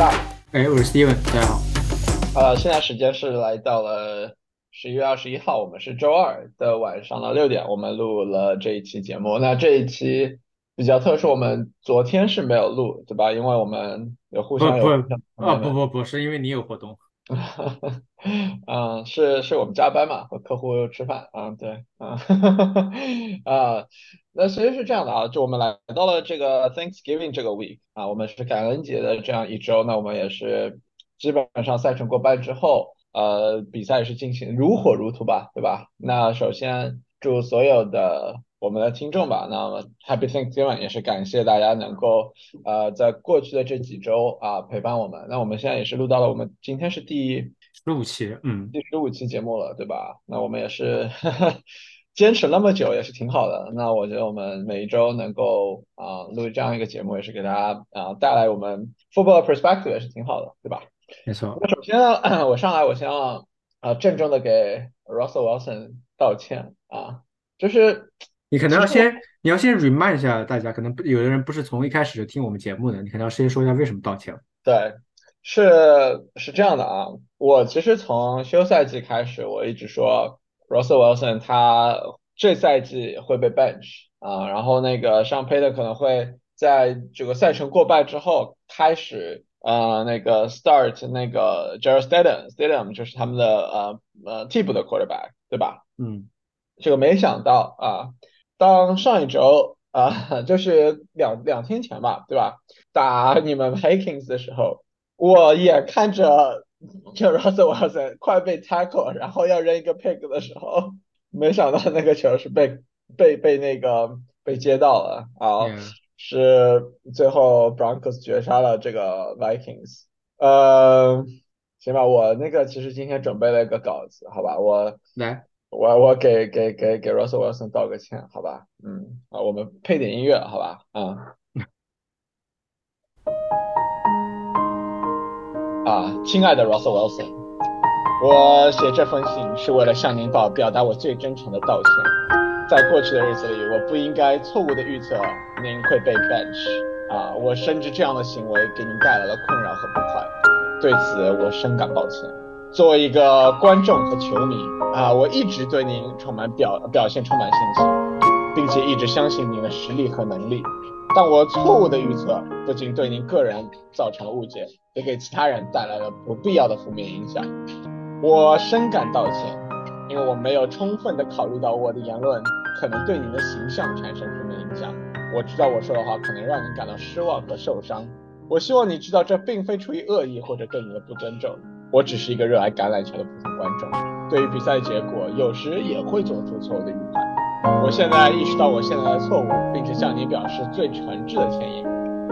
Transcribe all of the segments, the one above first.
大，哎，我是 Steven，大家好。呃，现在时间是来到了十一月二十一号，我们是周二的晚上的六点，我们录了这一期节目。那这一期比较特殊，我们昨天是没有录，对吧？因为我们有互相有不啊不不不是因为你有活动。啊嗯，是是我们加班嘛，和客户吃饭啊，对，啊，啊，那其实是这样的啊，就我们来到了这个 Thanksgiving 这个 week 啊，我们是感恩节的这样一周，那我们也是基本上赛程过半之后，呃，比赛是进行如火如荼吧，对吧？那首先祝所有的。我们的听众吧，那么 Happy Thanksgiving 也是感谢大家能够呃在过去的这几周啊陪伴我们。那我们现在也是录到了，我们今天是第十五期，嗯，第十五期节目了，对吧？那我们也是 坚持那么久，也是挺好的。那我觉得我们每一周能够啊录这样一个节目，也是给大家啊带来我们 football perspective 也是挺好的，对吧？没错。那首先呢，我上来我先要啊郑重的给 Russell Wilson 道歉啊，就是。你可能要先，你要先 remind 一下大家，可能有的人不是从一开始就听我们节目的，你可能要先说一下为什么道歉。对，是是这样的啊，我其实从休赛季开始，我一直说 Russell Wilson 他这赛季会被 bench 啊，然后那个上 p a y 可能会在这个赛程过半之后开始呃那个 start 那个 Jared Stidham，Stidham 就是他们的呃呃替补的 quarterback，对吧？嗯，这个没想到啊。当上一周啊，就是两两天前吧，对吧？打你们 Vikings 的时候，我眼看着这 Russell Wilson 快被 tackle，然后要扔一个 pick 的时候，没想到那个球是被被被那个被接到了啊，是最后 Broncos 绝杀了这个 Vikings。呃，行吧，我那个其实今天准备了一个稿子，好吧，我来。我我给给给给 Russell Wilson 道个歉，好吧，嗯，啊，我们配点音乐，好吧，嗯，啊，亲爱的 Russell Wilson，我写这封信是为了向您报表达我最真诚的道歉。在过去的日子里，我不应该错误的预测您会被 bench，啊，我深知这样的行为给您带来了困扰和不快，对此我深感抱歉。作为一个观众和球迷啊，我一直对您充满表表现充满信心，并且一直相信您的实力和能力。但我错误的预测不仅对您个人造成了误解，也给其他人带来了不必要的负面影响。我深感道歉，因为我没有充分的考虑到我的言论可能对您的形象产生负面影响。我知道我说的话可能让您感到失望和受伤。我希望你知道，这并非出于恶意或者对你的不尊重。我只是一个热爱橄榄球的普通观众，对于比赛结果，有时也会做出错误的预判。我现在意识到我现在的错误，并且向您表示最诚挚的歉意。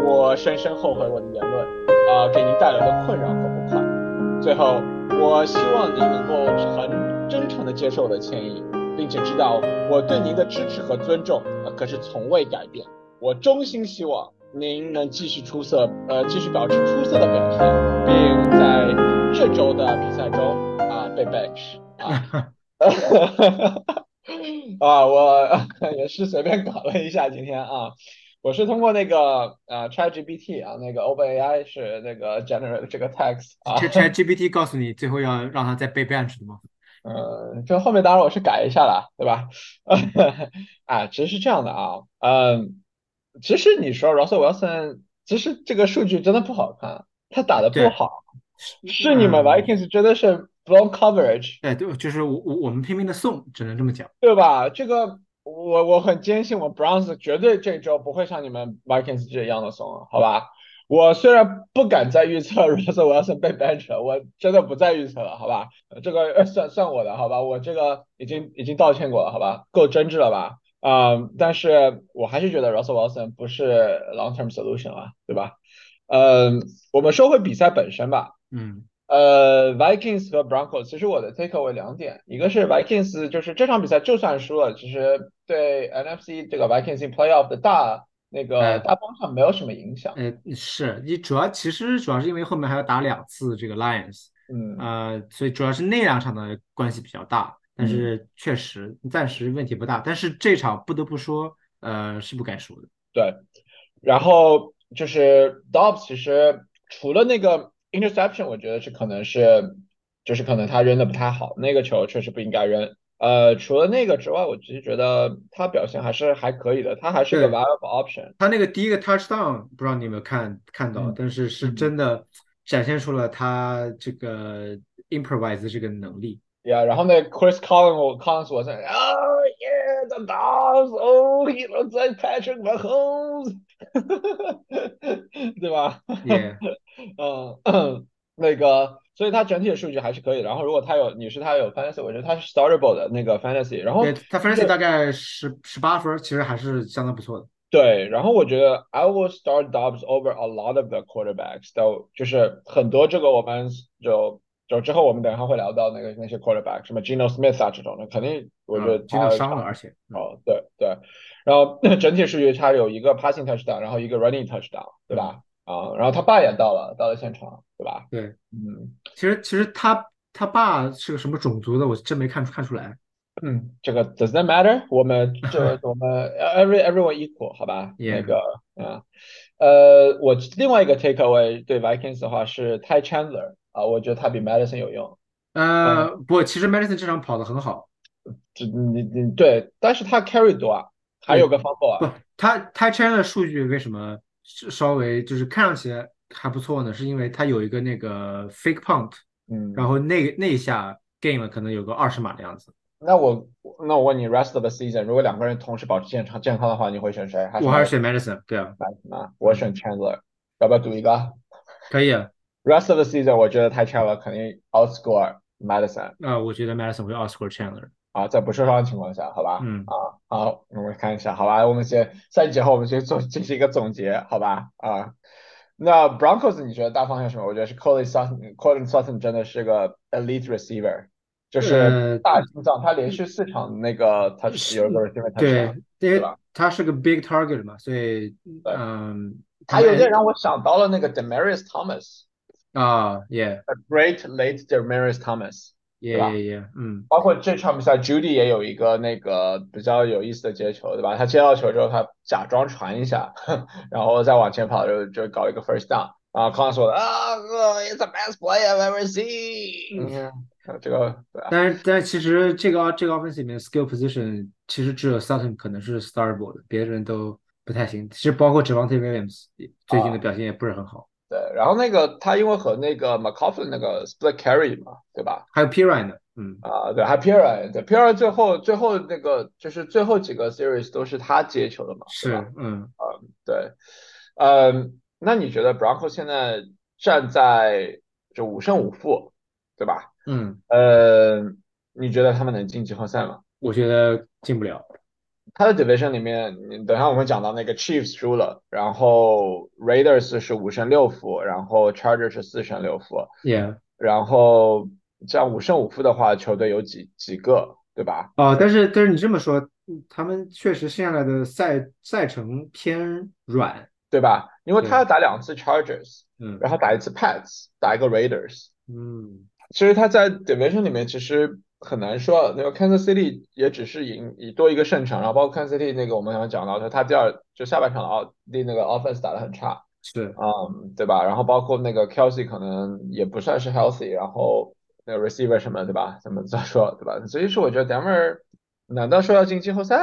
我深深后悔我的言论，啊，给您带来的困扰和不快。最后，我希望您能够很真诚地接受我的歉意，并且知道我对您的支持和尊重，可是从未改变。我衷心希望您能继续出色，呃，继续保持出色的表现，并在。这周的比赛中啊，被 bench 啊，啊，我 也是随便搞了一下今天啊，我是通过那个呃 ChatGPT 啊，那个 OpenAI 是那个 generate 这个 text 啊，ChatGPT 告诉你最后要让他再被 bench 的吗？呃，这后面当然我是改一下了，对吧？啊，其实是这样的啊，嗯，其实你说 Russell Wilson，其实这个数据真的不好看，他打的不好。是你们 Vikings 真的是 blown coverage，哎，对，就是我我我们拼命的送，只能这么讲，对吧？这个我我很坚信，我 Browns 绝对这周不会像你们 Vikings 这样的送，好吧？我虽然不敢再预测 Russell Wilson 被 bench，我真的不再预测了，好吧？这个算算我的，好吧？我这个已经已经道歉过了，好吧？够真挚了吧？啊，但是我还是觉得 Russell Wilson 不是 long term solution 啊，对吧？嗯，我们说回比赛本身吧。嗯，呃，Vikings 和 Broncos，其实我的 take away 两点，一个是 Vikings，就是这场比赛就算输了，其实对 NFC 这个 Vikings in playoff 的大那个大方向没有什么影响。呃，是你主要其实主要是因为后面还要打两次这个 Lions，嗯，呃，所以主要是那两场的关系比较大，但是确实暂时问题不大，但是这场不得不说，呃，是不该输的。对，然后就是 Dobbs 其实。除了那个 interception，我觉得是可能是就是可能他扔的不太好，那个球确实不应该扔。呃，除了那个之外，我其实觉得他表现还是还可以的，他还是一个 viable option。他那个第一个 touchdown 不知道你有没有看看到，嗯但是是嗯真的展现出了他这个 improvise 这个能力。Yeah，然后那 Chris Collins 我 Collins 我在，Oh yeah，the dogs，Oh he looks like Patrick Mahomes，对吧？也嗯，那个，所以他整体的数据还是可以。然后如果他有你是他有 fantasy，我觉得他是 startable 的那个 fantasy。然后对他 fantasy 大概十十八分，其实还是相当不错的。对，然后我觉得 I will start Dobbs over a lot of the quarterbacks，都就是很多这个我们就就之后我们等一下会聊到那个那些 quarterback，什么 Geno Smith 啊这种的，肯定我觉得经他常伤了，而且嗯哦，对对，然后整体数据他有一个 passing touchdown，然后一个 running touchdown，对吧？啊，然后他爸也到了，到了现场，对吧？对，嗯其实其实他他爸是个什么种族的，我真没看出看出来。嗯，这个 does that matter？我们 这我们 every everyone equal，好吧？那个啊，呃，我另外一个 takeaway 对 Vikings 的话是 Ty Chandler 啊，我觉得他比 Madison 有用。呃，不，其实 Madison 这场跑得很好，这你你对，但是他 carry 多啊，还有个 fumble 不啊，，他他 c h a n 的数据为什么是稍微就是看上去还不错呢？是因为他有一个那个 fake punt，嗯，然后那那一下 game 可能有个二十码的样子。那我那我问你，rest of the season，如果两个人同时保持健康健康的话，你会选谁？还是我还是选 Madison，对啊，Madison 啊？我选 Chandler，要不要赌一个可以啊。？Rest of the season，我觉得 Ty Chandler 肯定 outscore Madison 那我觉得 Madison 会 outscore Chandler。啊，在不受伤的情况下，好吧？嗯啊，好，我们看一下，好吧？我们先赛季结后，我们先做进行一个总结，好吧？啊，那 Broncos 你觉得大方向是什么？我觉得是 Colin Sutton，Colin Sutton 真的是个 elite receiver，就是呃大心脏，他连续四场那个 touch 有一个 receiver 对 touchdown，，因为吧他是个 big target 嘛，所以嗯，他有点让我想到了那个 Demarius Thomas。啊，yeah A great late Demarius Thomas。Yeah, yeah, yeah，嗯，包括这场比赛，Judy 也有一个那个比较有意思的接球，对吧？他接到球之后，他假装传一下，然后再往前跑就就搞一个 first down。啊，康说啊，It's the best play I've ever seen。嗯，这个但是但是其实这个这个 offense 里面 skill position 其实只有 Sutton 可能是 startable 的，别人都不太行。其实包括 Javante Williams 最近的表现也不是很好，对。然后那个他因为和那个 McCoughlin 那个 split carry 嘛，对吧？还有 Pirine 呢，嗯，啊，对，还有 Piran，对 Piran 最后最后那个就是最后几个 series 都是他接球的嘛，是吧是，嗯，对，嗯，那你觉得 Broncos 现在站在就五胜五负，对吧？嗯，呃，你觉得他们能进季后赛吗？我觉得进不了。他的 division 里面，你等一下我们讲到那个 Chiefs 输了，然后 Raiders 是五胜六负，然后 Chargers 是四胜六负，Yeah，然后这样五胜五负的话，球队有几几个，对吧？哦，但是但是你这么说，嗯他们确实剩下来的赛赛程偏软，对吧？因为他要打两次 Chargers，嗯然后打一次 Pats，打一个 Raiders。嗯，其实他在 division 里面其实很难说，那个 Kansas City 也只是赢以多一个胜场，然后包括 Kansas City 那个我们刚刚讲到的，他第二就下半场的奥的那个 offense 打得很差，是，嗯，对吧？然后包括那个 Kelsey 可能也不算是 healthy，然后那个 receiver 什么，对吧？怎么再说，对吧？所以说我觉得 Denver 难道说要进季后赛？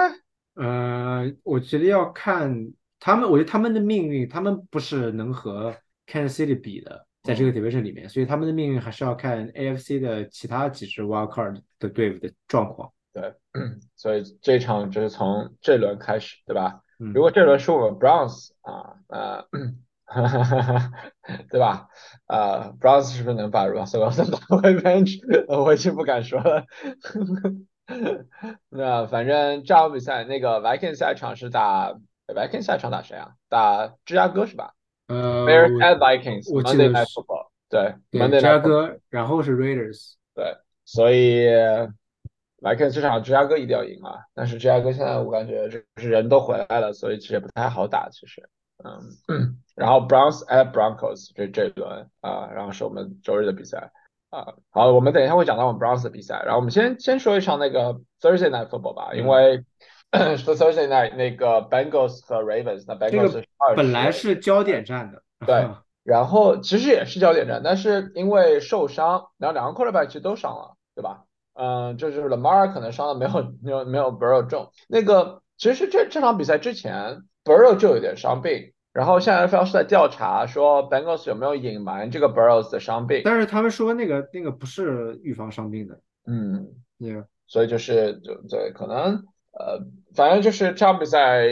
呃，我觉得要看他们，我觉得他们的命运，他们不是能和 Kansas City 比的，在这个 division 里面，所以他们的命运还是要看 AFC 的其他几支 wild card 的队伍的状况。对，所以这场就是从这轮开始，对吧？嗯如果这轮是我们 Browns 啊，呃，对吧？呃，Browns 是不是能把 Russell Wilson 打回 bench？我已经不敢说了。那反正这场比赛，那个 Vikings 下一场是打 Vikings 下一场打谁啊？打芝加哥是吧呃，？Bears 我 at Vikings 我记 Monday 得 Night 是 Football，对芝加 Night Football，哥，然后是 Raiders，对，所以 Vikings 这场芝加哥一定要赢啊！但是芝加哥现在我感觉就是人都回来了，所以其实也不太好打，其实，嗯，然后 Browns at Broncos 这这一轮啊，然后是我们周日的比赛啊。好，我们等一下会讲到我们 Browns 的比赛，然后我们先先说一场那个 Thursday Night Football 吧，因为 说 Thursday Night 那个 Bengals 和 Ravens，那 Bengals 是本来，是焦点战的，对 然后其实也是焦点战，但是因为受伤，然后两个 quarterback 其实都伤了，对吧？嗯，就是 Lamar 可能伤的没有没有没有 Burrow 重。那个其实这这场比赛之前，Burrow 就有点伤病，然后现在 NFL 是在调查说 Bengals 有没有隐瞒这个 Burrow 的伤病。但是他们说那个那个不是预防伤病的，嗯，yeah. 所以就是就对，可能呃，反正就是这场比赛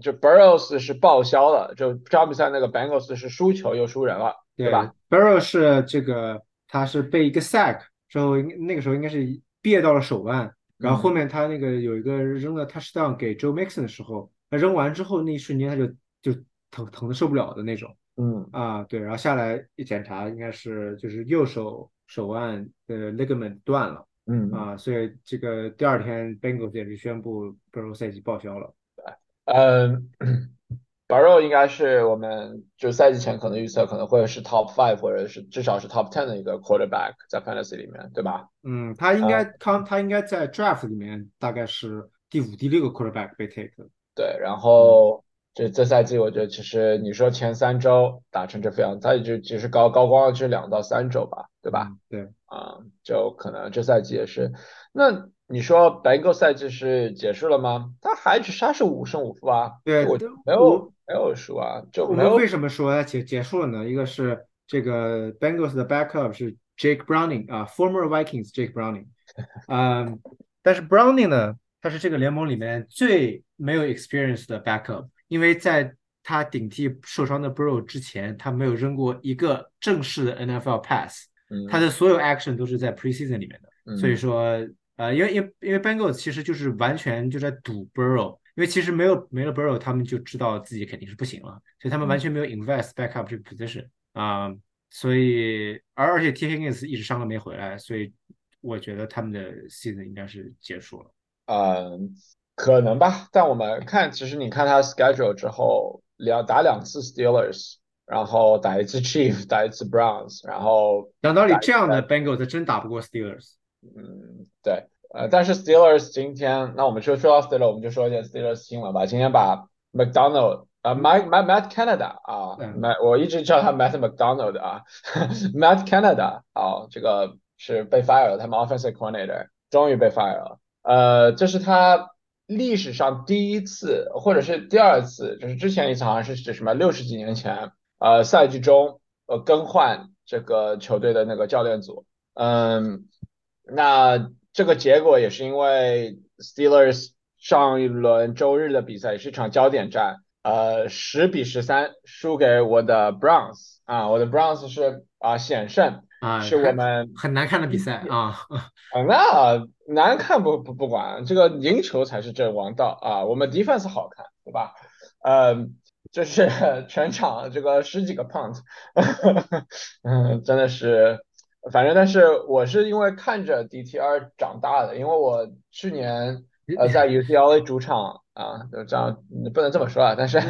就 Burrows 是报销了，就这场比赛那个 Bengals 是输球又输人了，对吧？？Burrows 是这个他是被一个 sack 之后，那个时候应该是别到了手腕，然后后面他那个有一个扔了 touchdown 给 Joe Mixon 的时候，他扔完之后那一瞬间他就就疼疼的受不了的那种嗯啊，对，然后下来一检查，应该是就是右手手腕的 ligament 断了嗯啊，所以这个第二天 Bengals 也是宣布 Burrow 赛季报销了。嗯 Burrow 应该是我们就赛季前可能预测可能会是 top five 或者是至少是 top ten 的一个 quarterback 在 fantasy 里面，对吧？嗯，他应该他他应该在 draft 里面大概是第五、第六个 quarterback 被 take 的。对，然后这这赛季我觉得其实你说前三周打成这副样子，他也就只是高高光就是两到三周吧，对吧？嗯？对，啊、就可能这赛季也是。那你说白狗赛季是结束了吗？他还只他是五胜五负啊，我对对没有没有输啊，就我们为什么说结结束了呢？一个是这个 Bengals 的 backup 是 Jake Browning 啊，former Vikings Jake Browning，嗯，但是 Browning 呢，他是这个联盟里面最没有 experience 的 backup，因为在他顶替受伤的 Burrow 之前，他没有扔过一个正式的 NFL pass，嗯他的所有 action 都是在 preseason 里面的。嗯所以说，呃，因为因为因为 Bengals 其实就是完全就在赌 Burrow，因为其实没有没了 Burrow，他们就知道自己肯定是不行了，所以他们完全没有 invest backup 这个 position 啊、所以而而且 T Higgins 一直伤了没回来，所以我觉得他们的 season 应该是结束了。嗯，可能吧，但我们看，其实你看他 schedule 之后，两打两次 Steelers，然后打一次 Chief，打一次 Browns，然后讲道理，这样的 Bengals 真打不过 Steelers。嗯，对，呃，但是 Steelers 今天，那我们就说到 Steelers，我们就说一下 Steelers 新闻吧。今天把 McDonald 啊、Mike Matt Matt Canada 啊嗯，Matt 我一直叫他 Matt McDonald 啊，Matt Canada 啊，这个是被 fire 了，他们 offensive coordinator 终于被 fire 了。呃，这是他历史上第一次，或者是第二次，就是之前一次好像是指什么六十几年前，呃，赛季中呃更换这个球队的那个教练组，嗯，那这个结果也是因为 Steelers 上一轮周日的比赛是一场焦点战，呃，十比十三输给我的 Browns 啊，我的 Browns 是啊险胜，啊，是我们很难看的比赛啊，啊，那难看不不不管，这个赢球才是正王道啊！我们 defense 好看，对吧？呃，就是 全场这个十几个 punt，嗯，真的是，反正但是我是因为看着 DTR 长大的，因为我去年呃在 UCLA 主场啊，就这样不能这么说啊，但是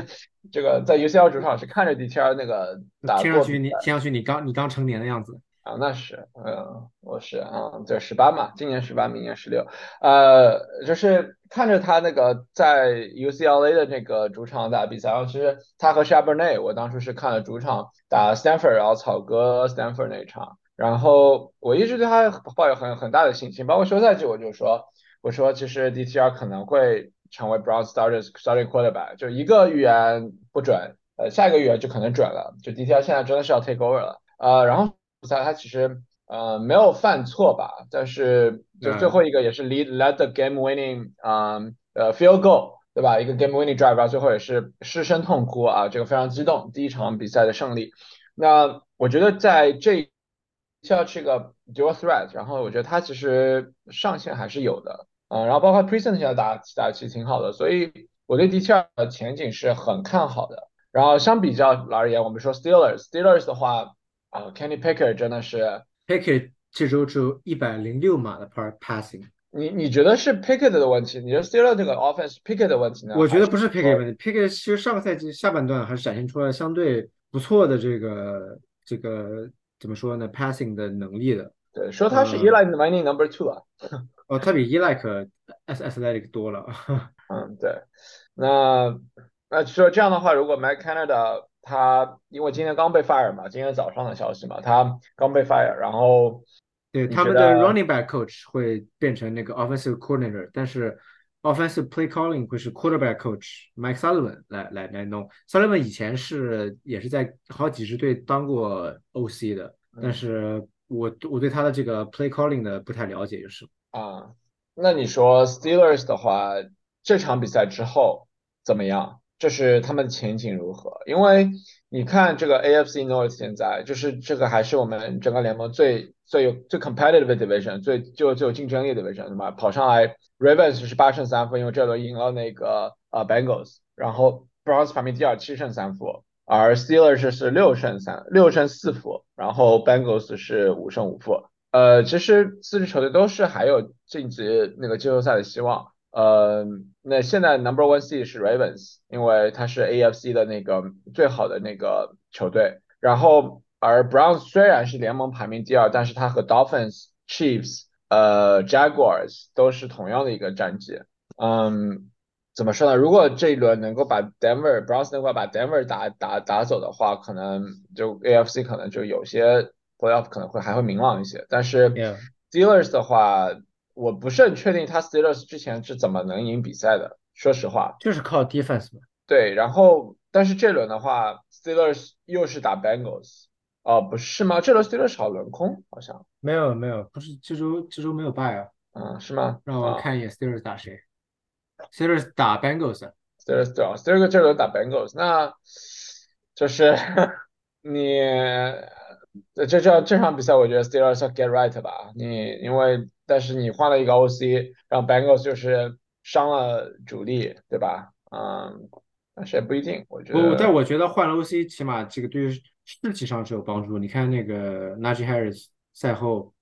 这个在 UCLA 主场是看着 DTR 那个打听上去你听上去你刚你刚成年的样子。啊，那是，嗯，我是啊，对，十八嘛，今年十八，明年十六，呃，就是看着他那个在 UCLA 的那个主场打比赛，然后其实他和 Charbonnet，我当初是看了主场打 Stanford，然后草哥 Stanford 那一场，然后我一直对他抱有很很大的信心，包括休赛季我就说，我说其实 DTR 可能会成为 Brown starters starting quarterback，就一个预言不准，呃，下一个预言就可能准了，就 DTR 现在真的是要 take over 了，呃，然后。比赛他其实呃没有犯错吧，但是就最后一个也是 lead led the game winning 啊、呃 field goal 对吧？一个 game winning drive，最后也是失声痛哭啊，这个非常激动，第一场比赛的胜利。那我觉得在这要这个 dual threat，然后我觉得他其实上限还是有的，嗯、呃，然后包括 present 现在打打其实挺好的，所以我对 D 二的前景是很看好的。然后相比较而言，我们说 Steelers，Steelers 的话。啊，Kenny Pickett 真的是 Pickett 这周只有一百零六码的 part passing。你你觉得是 Pickett 的问题？你觉得 Steelers 这个 offense Pickett 的问题呢？我觉得不是 Pickett 问题，Pickett 其实上个赛季下半段还是展现出了相对不错的这个这个怎么说呢，passing 的能力的。对，说他是 Eli Manning number two 啊。哦，他比 Eli athletic 多了。嗯，对。那那说这样的话，如果 Mike Canada 他因为今天刚被 fire 嘛，今天早上的消息嘛，他刚被 fire，然后对他们的 running back coach 会变成那个 offensive coordinator，但是 offensive play calling 会是 quarterback coach Mike Sullivan 来来来弄。Sullivan 以前是也是在好几支队当过 OC 的，但是我我对他的这个 play calling 的不太了解，就是啊，那你说 Steelers 的话，这场比赛之后怎么样？就是他们前景如何？因为你看这个 AFC North 现在就是这个还是我们整个联盟最最有最 competitive 的 division，最就最有竞争力的 division，对吧？跑上来 Ravens 是八胜三负，因为这轮赢了那个呃 Bengals，然后 Browns 排名第二七胜三负，而 Steelers 是六胜三六胜四负，然后 Bengals 是五胜五负。呃，其实四支球队都是还有晋级那个季后赛的希望。呃，那现在 Number One C 是 Ravens，因为它是 AFC 的那个最好的那个球队。然后，而 Browns 虽然是联盟排名第二，但是它和 Dolphins、Chiefs、呃 Jaguars 都是同样的一个战绩。嗯，怎么说呢？如果这一轮能够把 Denver Browns 能够把 Denver 打打打走的话，可能就 AFC 可能就有些 Playoff 可能会还会明朗一些。但是 Steelers 的话。我不是很确定他 Steelers 之前是怎么能赢比赛的，说实话，就是靠 defense 嘛。对，然后但是这轮的话，Steelers 又是打 Bengals，哦，不是吗？这轮 Steelers 好轮空，好像没有没有，不是这周这周没有败啊。嗯，是吗？让我看一眼 Steelers 打谁？Steelers 打 Bengals，Steelers 对 Steelers 这轮打 Bengals，那就是你这这这场比赛，我觉得 Steelers 要 get right 吧，你因为。但是你换了一个 OC，让 Bengals 就是伤了主力，对吧？嗯，但是也不一定，我觉得。不，但我觉得换了 OC，起码这个对于士气上是有帮助。你看那个 Najee Harris 赛后，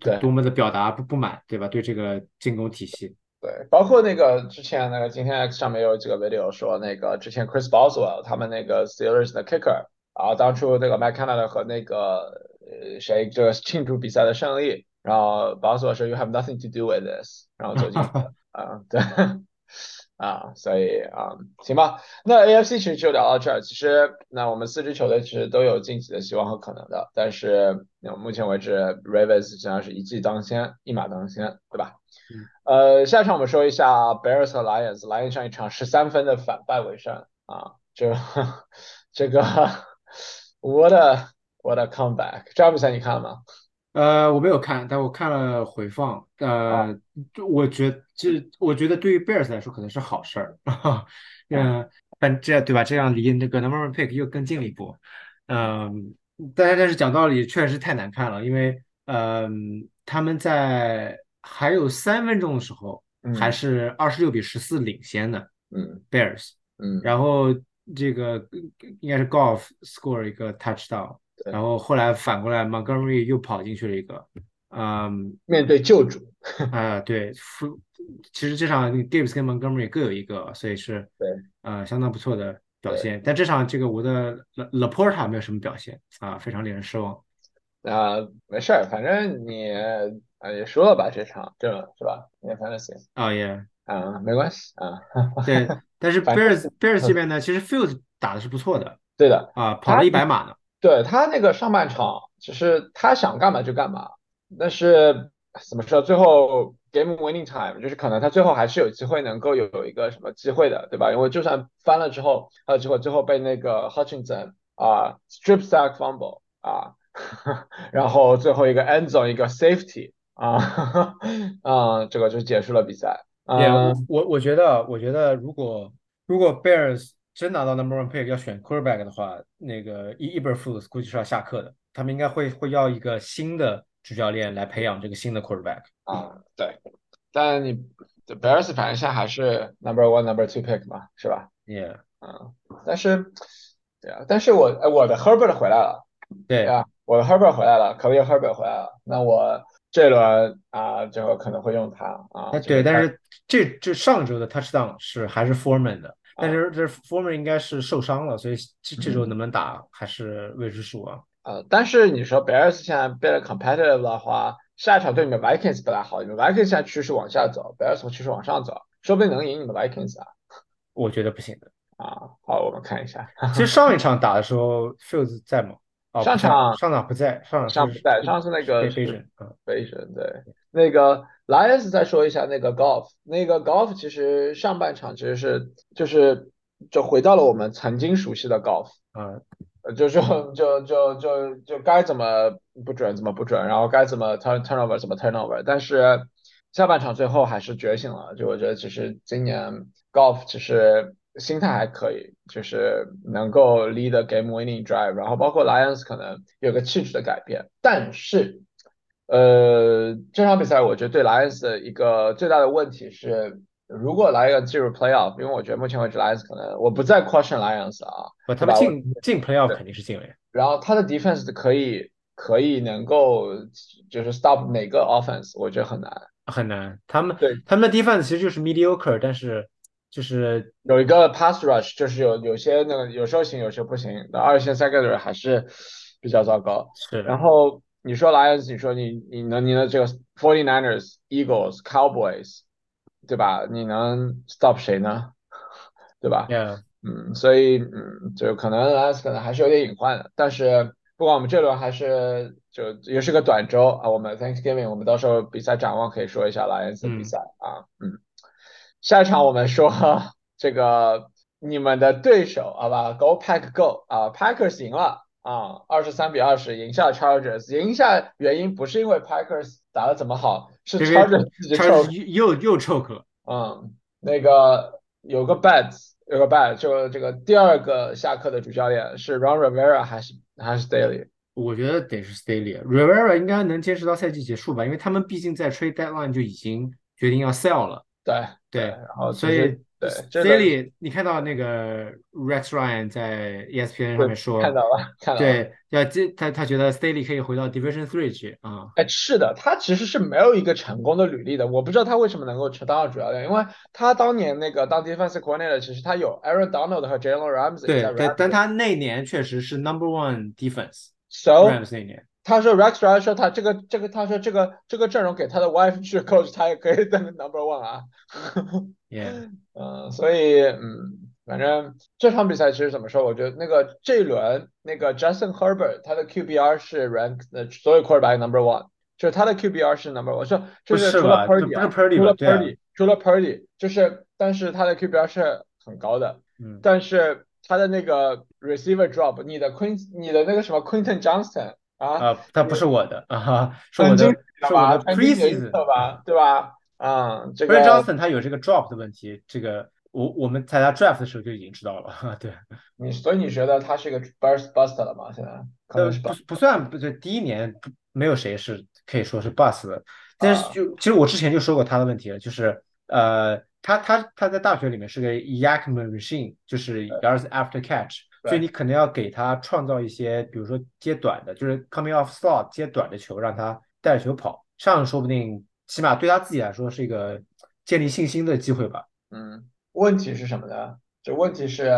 对，多么的表达不不满，对吧？对这个进攻体系。对，包括那个之前那个今天 X 上面有几个 video 说，那个之前 Chris Boswell 他们那个 Steelers 的 kicker，然后当初那个 Mike Canada 和那个呃谁这个庆祝比赛的胜利。然后 boss 说 you have nothing to do with this，然后走进 啊，对啊，所以啊，行吧。那 AFC 其实就聊到这儿。其实那我们四支球队其实都有晋级的希望和可能的，但是那目前为止 Ravens 实际上是一骑当先，一马当先，对吧？呃，下一场我们说一下 Bears 和 Lions。Lions 上一场十三分的反败为胜啊，这 这个 what a what a comeback！这场比赛你看了吗？呃，我没有看，但我看了回放。呃，我觉这我觉得对于 Bears 来说可能是好事儿。嗯，但这对吧？这样离那个 Number One Pick 又更近了一步。嗯，但但是讲道理，确实太难看了，因为嗯，他们在还有三分钟的时候还是二十六比十四领先的。嗯，Bears。嗯，然后这个应该是 Golf score 一个 touchdown。然后后来反过来，Montgomery 又跑进去了一个，嗯，面对旧主啊，对，其实这场 Gibbs 跟 Montgomery 各有一个，所以是对，呃，相当不错的表现。但这场这个我的 Laporta 没有什么表现啊，非常令人失望。啊，没事儿，反正你啊也输了吧这场，这是吧？也反正行。啊也啊，没关系啊。对，但是 Bears Bears 这边呢，其实 Fields 打的是不错的。对的啊，跑了一百码呢。对他那个上半场，其实他想干嘛就干嘛，但是怎么说，最后 game winning time 就是可能他最后还是有机会能够有有一个什么机会的，对吧？因为就算翻了之后，还有机会最后被那个 Hutchinson 啊 strip sack fumble 啊，然后最后一个 end zone 一个 safety 啊，啊，这个就结束了比赛。嗯，我我觉得，我觉得如果如果 Bears 真拿到 number one pick 要选 quarterback 的话，那个 E Eberflus 估计是要下课的。他们应该会会要一个新的主教练来培养这个新的 quarterback。啊，对。但你 Bears 反正现在还是 number one number two pick 嘛，是吧？Yeah。嗯。但是，对啊。但是我我的 Herbert 回来了。对啊，我的 Herbert 回来了，可以 Herbert 回来了。那我这轮啊，就可能会用他啊。对，但是这这上周的 touchdown 是还是 Foreman 的。但是这 Former 应该是受伤了，所以这这周能不能打还是未知数啊。呃，但是你说 Bears 现在变得 competitive 的话，下一场对你们 Vikings 不大好，你们 Vikings 现在趋势往下走，Bears 趋势往上走，说不定能赢你们 Vikings 啊。我觉得不行的。啊。好，我们看一下。其实 上一场打的时候，Fields 在吗？哦，上场上场不在，上场上不在，上次那个嗯，Vision 对。那个 Lions 再说一下那个 Golf，那个 Golf 其实上半场其实是就是就回到了我们曾经熟悉的 Golf，嗯，就就就就就就该怎么不准怎么不准，然后该怎么 turn turnover 怎么 turnover，但是下半场最后还是觉醒了，就我觉得其实今年 Golf 其实心态还可以，就是能够 lead game winning drive，然后包括 Lions 可能有个气质的改变，但是呃这场比赛我觉得对 Lions 的一个最大的问题是。如果来一个进入 playoff，因为我觉得目前为止 Lions 可能我不再 question Lions 啊，不，他们进进 playoff 肯定是进了。然后他的 defense 可以可以能够就是 stop 哪个 offense，我觉得很难很难。他们对他们的 defense 其实就是 mediocre，但是就是有一个 pass rush，就是有有些那个有时候行，有时候不行。那二线 secondary 还是比较糟糕。是。然后你说 Lions，你说你你能你能这个 Forty Niners、Eagles、Cowboys。对吧？你能 stop 谁呢？对吧？嗯，所以嗯，就可能 Lions 可能还是有点隐患的。但是不管我们这轮还是就也是个短周啊，我们 Thanksgiving 我们到时候比赛展望可以说一下 Lions 的比赛啊。嗯，下一场我们说这个你们的对手好吧？Go Pack Go 啊，Packers 赢了啊，二十三比二十赢下 Chargers。赢下原因不是因为 Packers 打的怎么好。是 Chargers 自己臭，又又臭了。嗯，那个有个 bad，有个 bad，就这个第二个下课的主教练是 Ron Rivera 还是还是 Staley？我觉得得是 Staley。Rivera 应该能坚持到赛季结束吧，因为他们毕竟在 trade deadline 就已经决定要 sell 了。对对，然后所以。对，Daily，你看到那个 Rex Ryan 在 ESPN 上面说，看到了，看到了。对，要这他他觉得 Staley 可以回到 Division Three 去啊。哎，是的，他其实是没有一个成功的履历的。我不知道他为什么能够当到主教练，因为他当年那个当 Defensive Coordinator，其实他有 Aaron Donald 和 Jalen Ramsey 对对，但他那年确实是 Number One Defense。So Rams 那年，他说 Rex 说他这个这个他说这个这个阵容给他的 Wife 去 Coach，他也可以当 Number One 啊。Yeah。嗯，所以嗯，反正这场比赛其实怎么说？我觉得那个这一轮那个 Justin Herbert 他的 QBR 是 rank 的所有 quarterback number one，就是他的 QBR 是 number one，说就是除了 Purdy，除了 Purdy，除了 Purdy，就是但是他的 QBR 是很高的，嗯，但是他的那个 receiver drop，你的 Quint，你的那个什么 Quinton Johnston 啊，啊，他不是我的啊，是我的，是我的 preseason 吧，对吧？啊，这个 Johnson 他有这个 drop 的问题，这个我我们在他 draft 的时候就已经知道了。对你，所以你觉得他是一个 burst bust 了吗？现在可能是不不算，不就第一年没有谁是可以说是 bust 的。但是就其实我之前就说过他的问题了，就是呃，他他他在大学里面是个 Yakman machine，就是 yards after catch，所以你可能要给他创造一些，比如说接短的，就是 coming off slot 接短的球，让他带着球跑，这样说不定。起码对他自己来说是一个建立信心的机会吧。嗯，问题是什么呢？这问题是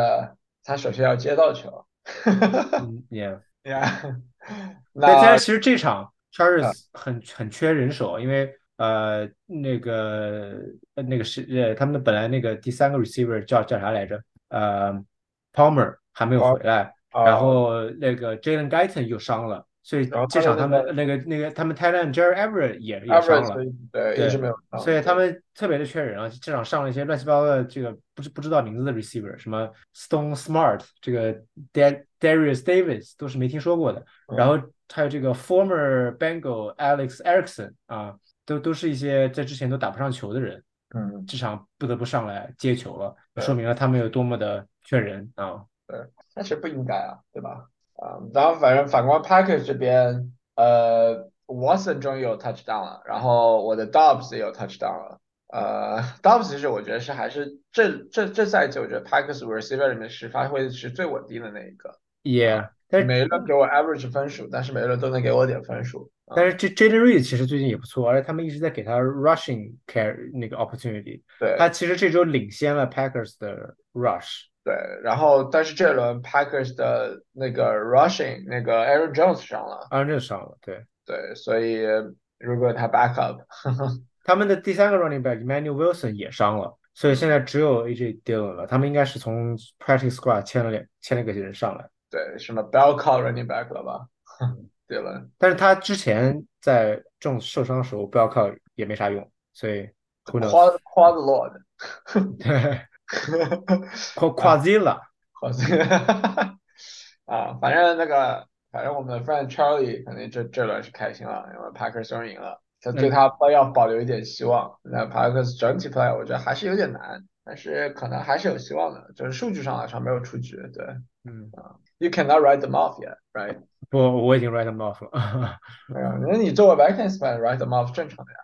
他首先要接到球。嗯，Yeah，Yeah。那其实这场 Chargers 很很缺人手，因为呃那个那个是呃他们本来那个第三个 receiver 叫叫啥来着？呃，Palmer 还没有回来，然后那个 Jalen Guyton 又伤了。所以这场他们那个那个他们 Thailand Jerry Everett 也也伤了，对，也是没有。所以他们特别的缺人啊！这场上了一些乱七八糟的这个不知不知道名字的 receiver，什么 Stone Smart，这个 Darius Davis 都是没听说过的。然后还有这个 former Bengal Alex Erickson 啊，都都是一些在之前都打不上球的人。嗯，这场不得不上来接球了，说明了他们有多么的缺人啊！对，但是不应该啊，对吧？啊，然后反正反观 Packers 这边，呃，Watson 终于有 touchdown 了，然后我的 Dobbs 也有 touchdown 了，呃，Dobbs 其实我觉得是还是这这这赛季我觉得 Packers receiver 里面是发挥是最稳定的那一个，Yeah，每一轮给我 average 分数，但是每一轮都能给我点分数。但是这 Jaden Reed 其实最近也不错，而且他们一直在给他 rushing care 那个 opportunity，对，他其实这周领先了 Packers 的 rush。对，然后但是这轮 Packers 的那个 rushing 那个 Aaron Jones 上了，Aaron Jones 上了，对对，所以如果他 back up，他们的第三个 running back Emmanuel Wilson 也伤了，所以现在只有 AJ Dillon 了。他们应该是从 Practice Squad 签了两签了个人上来。对，什么 Bell Call Running Back 了吧？Dillon，但是他之前在重受伤的时候，Bell Call 也没啥用，所以 who knows？夸夸 the Lord，对，夸夸 Zilla，夸 Zilla，啊，反正那个，反正我们的 friend Charlie 肯定这这轮是开心了，因为 Packers 终于赢了。他对他 playoff 保留一点希望。那 Packers 整体 play 我觉得还是有点难，但是可能还是有希望的，就是数据上来说没有出局。对，嗯啊，You cannot write them off yet, right？不，我已经 write them off 了。没有，那你作为 Vikings fan write them off 正常的呀。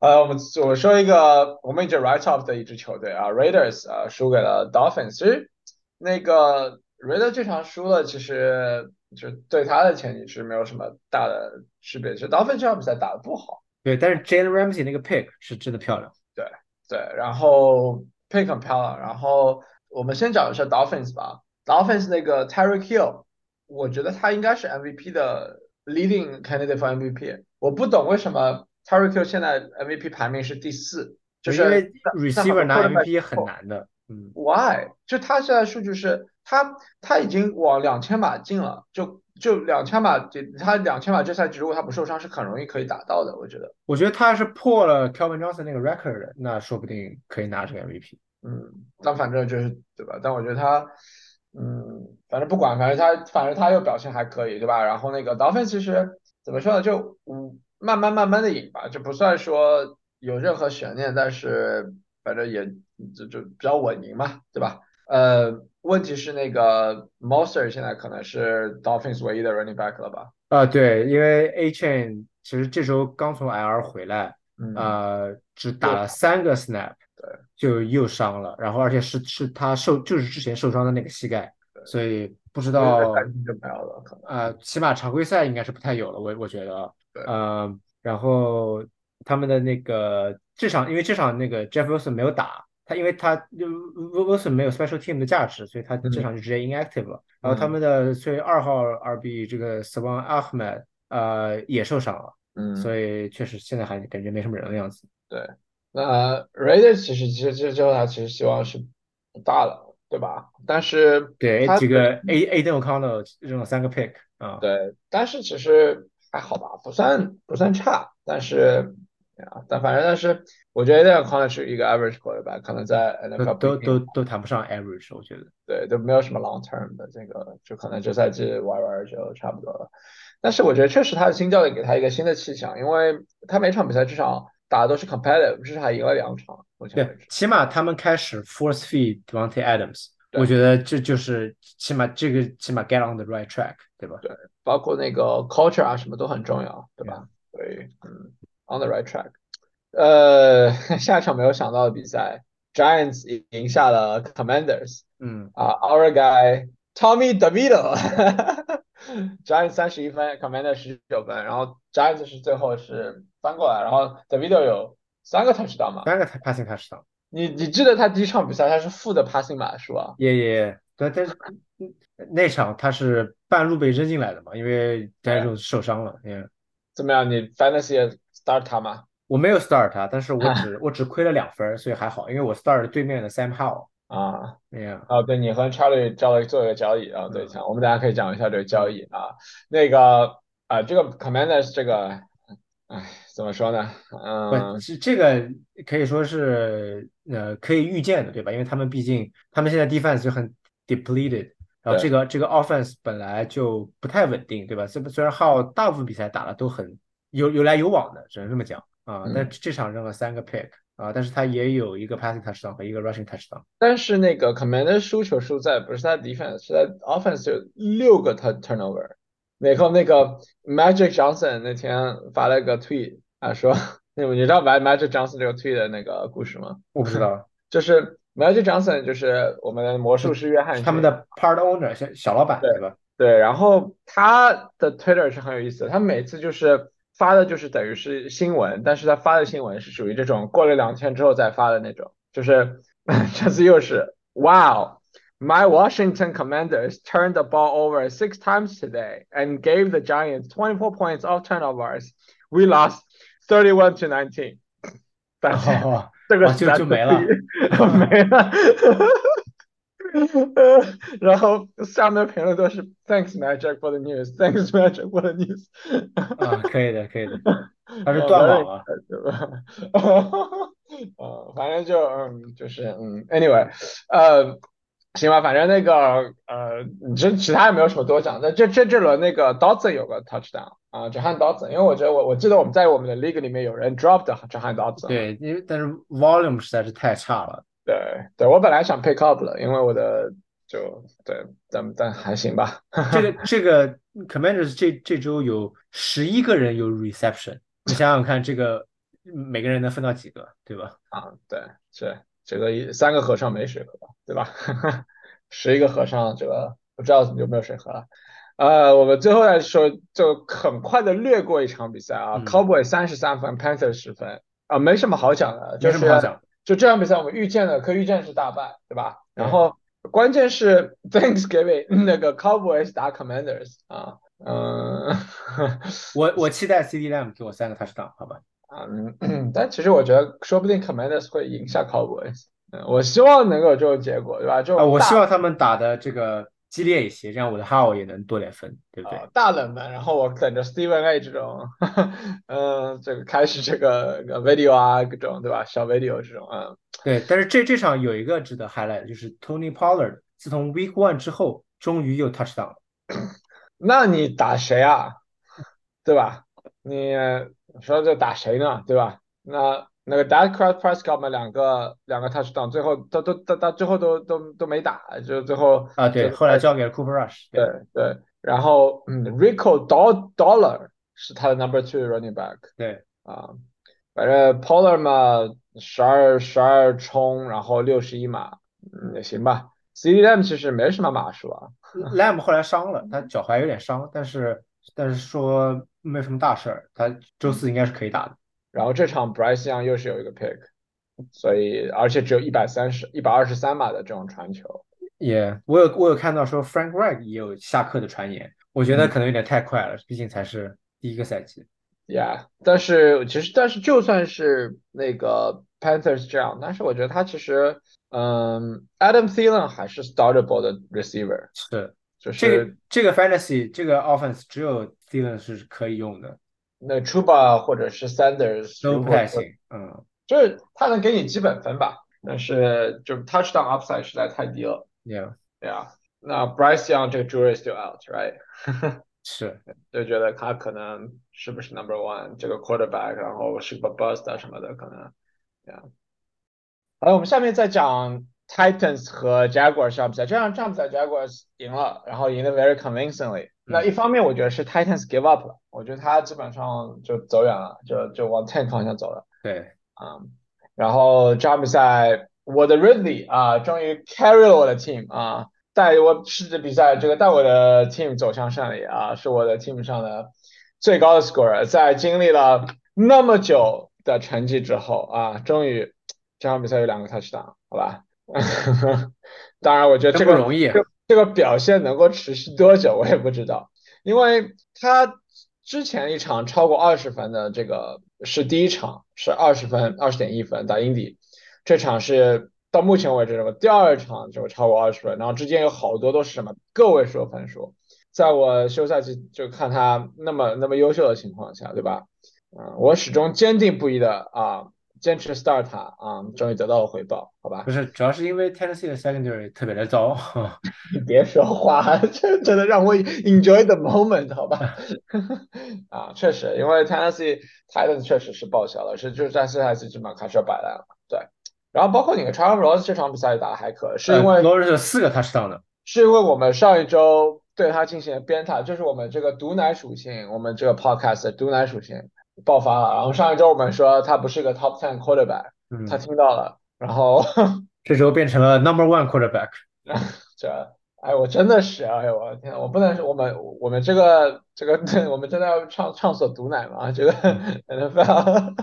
啊，呃，我们我说一个我们已经 write off 的一支球队啊，Raiders 啊，输给了 Dolphins。其实那个 Raiders 这场输了，其实。就对他的前景是没有什么大的区别。其实 Dolphins 这场比赛打的不好，对，但是 Jalen Ramsey 那个 pick 是真的漂亮，对对，然后 pick 很漂亮。然后我们先讲一下 Dolphins 吧，Dolphins 那个 Terry Hill，我觉得他应该是 MVP 的 leading candidate for MVP。我不懂为什么 Tyreek Hill 现在 MVP 排名是第四，就是因为 receiver 拿 MVP 很难的，嗯，Why？就他现在数据是。他他已经往两千码进了，就就两千码，他两千码这赛季如果他不受伤是很容易可以达到的，我觉得。我觉得他是破了 Kelvin Johnson 那个 record，那说不定可以拿这个 MVP。嗯，但反正就是对吧？但我觉得他，嗯，反正不管，反正他反正他又表现还可以，对吧？然后那个 Dolphin 其实怎么说呢？就嗯，慢慢慢慢的赢吧，就不算说有任何悬念，但是反正也就就比较稳赢嘛，对吧？呃。问题是那个 Monster 现在可能是 Dolphins 唯一的 running back 了吧？啊，对，因为 A Chain 其实这周刚从 IR 回来，呃，只打了三个 snap，对，就又伤了，然后而且是是他受就是之前受伤的那个膝盖，所以不知道就没有了，可能呃，起码常规赛应该是不太有了，我我觉得，对，嗯，然后他们的那个这场因为这场那个 Jeff Wilson 没有打。他因为他就 Wilson 没有 special team 的价值，所以他这场就直接 inactive 了。然后他们的所以二号 RB 这个 Swan Ahmed 呃也受伤了，嗯，所以确实现在还感觉没什么人的样子。对，那 Raider 其实其实这之后他其实希望是大了，对吧？但是对几个 A A d e n O'Connell 扔了三个 pick 啊，对，但是其实还好吧，不算不算差，但是。啊，但反正但是，我觉得这个可能是一个 average quarterback，可能在那个都都都谈不上 average，我觉得对，都没有什么 long term 的这个，就可能这赛季玩玩就差不多了。但是我觉得确实他的新教练给他一个新的气象，因为他每场比赛至少打的都是 competitive，至少还赢了两场。我觉得，起码他们开始 force feed Devontae Adams，我觉得这就是起码这个起码 get on the right track，对吧？对，包括那个 culture 啊什么都很重要，对吧？对，嗯。On the right track，呃，下一场没有想到的比赛，Giants 赢下了 Commanders，嗯啊，Our guy Tommy DeVito，Giants 三十一分，Commanders 十九分，然后 Giants 是最后是翻过来，然后 DeVito 有三个 touchdown 嘛，三个 passing touchdown，你你记得他第一场比赛他是负的 passing 码是吧？耶耶，对，但是那场他是半路被扔进来的嘛，因为 Daniel 受伤了，耶。怎么样？你 Fantasy？start 他吗？我没有 start 他，但是我 只我只亏了两分，所以还好，因为我 start 对面的 Sam Howell 啊，那样啊，对你和 Charlie 交了做一个交易啊，对，我们大家可以讲一下这个交易啊，那个啊，这个 Commanders 这个，哎，怎么说呢？嗯，是这个可以说是呃可以预见的，对吧？因为他们毕竟他们现在 defense 就很 depleted，然后这个这个 offense 本来就不太稳定，对吧？虽虽然浩大部分比赛打的都很。有有来有往的，只能这么讲啊。但这场扔了三个 pick 啊，但是他也有一个 passing touchdown 和一个 rushing touchdown。但是那个 commander 输球输在不是在 defense，是在 offense 有六个 turn turnover。然后那个 Magic Johnson 那天发了个 tweet 啊，说你你知道 Magic Johnson 这个 tweet 的那个故事吗？我不知道，就是 Magic Johnson 就是我们的魔术师约翰，他们的 part owner 小小老板对吧？对，然后他的 Twitter 是很有意思的，他每次就是。发的就是等于是新闻，但是他发的新闻是属于这种过了两天之后再发的那种，就是这次又是 Wow, my Washington Commanders turned the ball over six times today and gave the Giants 24 points off turnovers. We lost 31 to 19. 但是 这个就就没了，没了。呃，然后下面的评论都是 Thanks Magic for the news，Thanks Magic for the news。啊，可以的，可以的。他是断网了，对吧？呃，反正就嗯，就是嗯，Anyway，呃，行吧，反正那个呃，这其他也没有什么多讲。的这这这轮那个 Dotson 有个 touchdown 啊，，Jahan Dotson，因为我觉得我我记得我们在我们的 league 里面有人 dropped 哲汉 Dotson。对，因为但是 volume 实在是太差了。对对，我本来想 pick up 了，因为我的就对，但但还行吧。这个这个 Commanders 这这周有十一个人有 reception，你想想看，这个每个人能分到几个，对吧？啊，对，是这个三个和尚没水喝，对吧？十一个和尚，这个不知道有没有水喝了。呃，我们最后来说，就很快的略过一场比赛啊，Cowboy 三十三分，Panther 十分啊，没什么好讲的，就是。就这场比赛，我们预见的可预见是大败，对吧？然后关键是 Thanksgiving 那个 Cowboys 打 Commanders 啊，嗯，我我期待 CD Lamb 给我三个 touchdown，好吧？嗯，但其实我觉得说不定 Commanders 会赢下 Cowboys，嗯，我希望能够有这种结果，对吧？就我希望他们打的这个。激烈一些，这样我的 How 也能多点分，对不对？大冷门，然后我等着 Steven A 这种，嗯，这个开始这个 video 啊，各种对吧？小 video 这种，嗯，对。但是这这场有一个值得 highlight，就是 Tony Pollard 自从 Week One 之后，终于又 touchdown。那你打谁啊？对吧？你说这打谁呢？对吧？那。那个 Dad Cross Prescott 嘛，两个两个 touchdown，最后都都到到最后都都都没打，就最后啊对，后来交给了 Cooper Rush，对对，然后嗯，Rico Dollar 是他的 number two running back，对啊，反正 Pollard 嘛，十二十二冲，然后六十一码，嗯也行吧。CD Lamb 其实没什么码数啊，Lamb 后来伤了，他脚踝有点伤，但是但是说没什么大事儿，他周四应该是可以打的。然后这场 Bryce Young 又是有一个 pick，所以而且只有一百三十一百二十三码的这种传球。也，我有我有看到说 Frank Reich 也有下课的传言，我觉得可能有点太快了，毕竟才是第一个赛季。Yeah，但是其实但是就算是那个 Panthers 这样，但是我觉得他其实嗯，Adam Thielen 还是 startable 的 receiver。是，就是这个这个 fantasy 这个 offense 只有 Thielen 是可以用的。那 Chuba 或者是 Sanders 都不太行，嗯，就是他能给你基本分吧，但是就 Touchdown upside 实在太低了。Yeah，对啊，那 Bryce Young 这个 jury still out，right？是，就觉得他可能是不是 Number One 这个 Quarterback，然后是个 Bust 啊什么的可能，，Yeah。好，我们下面再讲 Titans 和 Jaguars 比赛，这场这场比赛 Jaguars 赢了，然后赢得 very convincingly。那一方面，我觉得是 Titans give up 了，我觉得他基本上就走远了，就就往 tank 方向走了。对，啊，然后这场比赛，我的 Ridley 啊，终于 carry 了我的 team 啊，带我世界比赛这个带我的 team 走向胜利啊，是我的 team 上的最高的 score，在经历了那么久的成绩之后啊，终于这场比赛有两个 touchdown，好吧？当然，我觉得这个不容易。这个表现能够持续多久，我也不知道，因为他之前一场超过二十分的这个是第一场，是二十分，二十点一分打英迪，这场是到目前为止什么第二场就超过二十分，然后之间有好多都是什么个位数分数，在我休赛期就看他那么那么优秀的情况下，对吧？嗯，我始终坚定不移的啊。坚持 start 他啊，终于得到了回报，好吧？不是，主要是因为 Tennessee 的 secondary 特别的糟。你别说话，这真的让我 enjoy the moment，好吧？啊，确实，因为 Tennessee Titans 确实是报销了，是就是在这赛季基本上开始要摆烂了。对，然后包括你跟 Charles 这场比赛打的还可，是因为 Rose 四个 touchdown 的，是因为我们上一周对他进行了鞭挞，就是我们这个毒奶属性，我们这个 podcast 的毒奶属性。爆发了，然后上一周我们说他不是个 top ten quarterback，他听到了，然后 这时候变成了 number one quarterback。这，哎，我真的是，哎呦我的天，我不能说我们我们这个这个，我们真的要畅畅所毒奶吗？这个 NFL，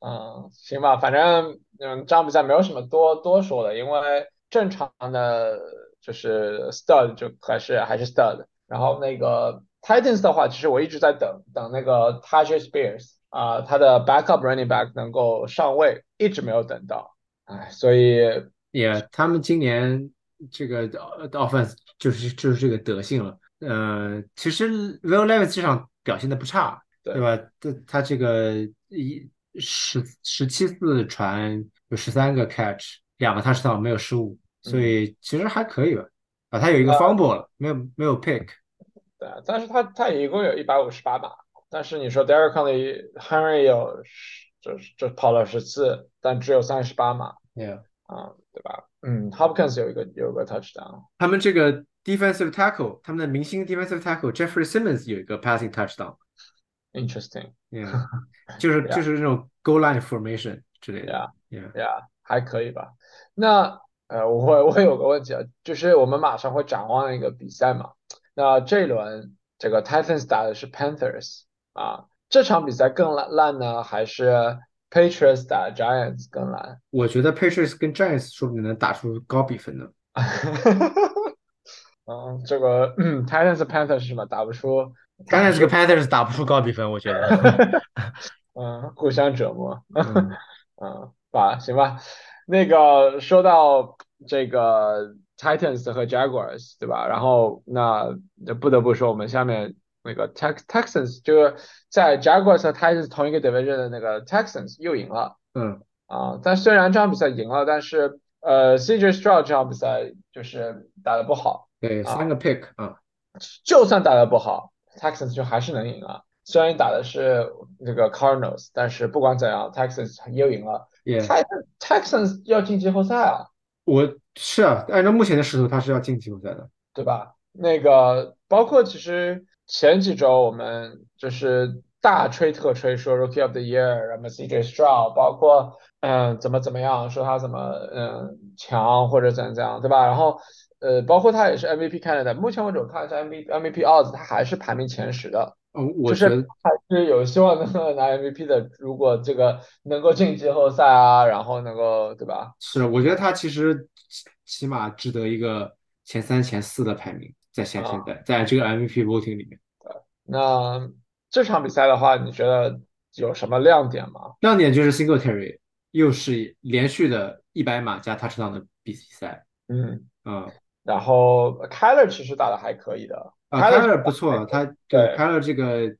嗯，行吧，反正嗯，这场比赛没有什么多多说的，因为正常的就是 stud 就还是还是 stud，然后那个。Titans 的话，其实我一直在等等那个 Tajay Spears 啊，他的 backup running back 能够上位，一直没有等到，哎，所以也他们今年这个 offense 就是就是这个德性了。呃，其实 Will Levis 这场表现的不差，对吧？他他这个一十十七次传有十三个 catch，两个 touchdown 没有失误，所以其实还可以吧。啊，他有一个 fumble 了，没有没有 pick。对，但是他他一共有一百五十八码，但是你说 Derek Henry 有就就跑了十次，但只有三十八码。Yeah，啊，对吧？嗯，Hopkins 有一个有个 touchdown。他们这个 defensive tackle，他们的明星 defensive tackle Jeffrey Simmons 有一个 passing touchdown。Interesting。Yeah，就是就是那种 goal line formation 之类的。Yeah，Yeah，还可以吧？那呃，我我有个问题啊，就是我们马上会展望一个比赛嘛？那这一轮这个 Titans 打的是 Panthers 啊，这场比赛更烂烂呢，还是 Patriots 打 Giants 更烂？我觉得 Patriots 跟 Giants 说不定能打出高比分呢。嗯，这个 Titans Panthers 是什么？打不出，Giants 跟 Panthers 打不出高比分，我觉得。嗯，互相折磨。嗯，吧，行吧。那个说到这个。Titans 和 Jaguars 对吧？然后那不得不说，我们下面那个 Tex Texans 就是在 Jaguars 和 Titans 同一个 division 的那个 Texans 又赢了。嗯啊，但虽然这场比赛赢了，但是呃，CJ Stroud 这场比赛就是打的不好。对，三个 pick 啊，就算打的不好，Texans 就还是能赢啊。虽然打的是那个 Cardinals，但是不管怎样，Texans 又赢了。Texans 要进季后赛啊。我是啊，按照目前的势头，他是要进季后赛的，对吧？那个包括其实前几周我们就是大吹特吹说 Rookie of the Year，然后 CJ Stroud，包括嗯怎么怎么样，说他怎么嗯强或者怎样怎样，对吧？然后呃包括他也是 MVP Canada，目前为止我看一下 MVP MVP odds，他还是排名前十的。嗯，我觉得还是有希望能够拿 MVP 的。如果这个能够进季后赛啊，然后能够对吧？是，我觉得他其实起码值得一个前三、前四的排名，在现现在在这个 MVP voting 里面。那这场比赛的话，你觉得有什么亮点吗？亮点就是 Singletary 又是连续的一百码加 touchdown 的比赛。嗯嗯，然后 Kyler 其实打的还可以的。啊，Kyler 不错，他对 Kyler 这个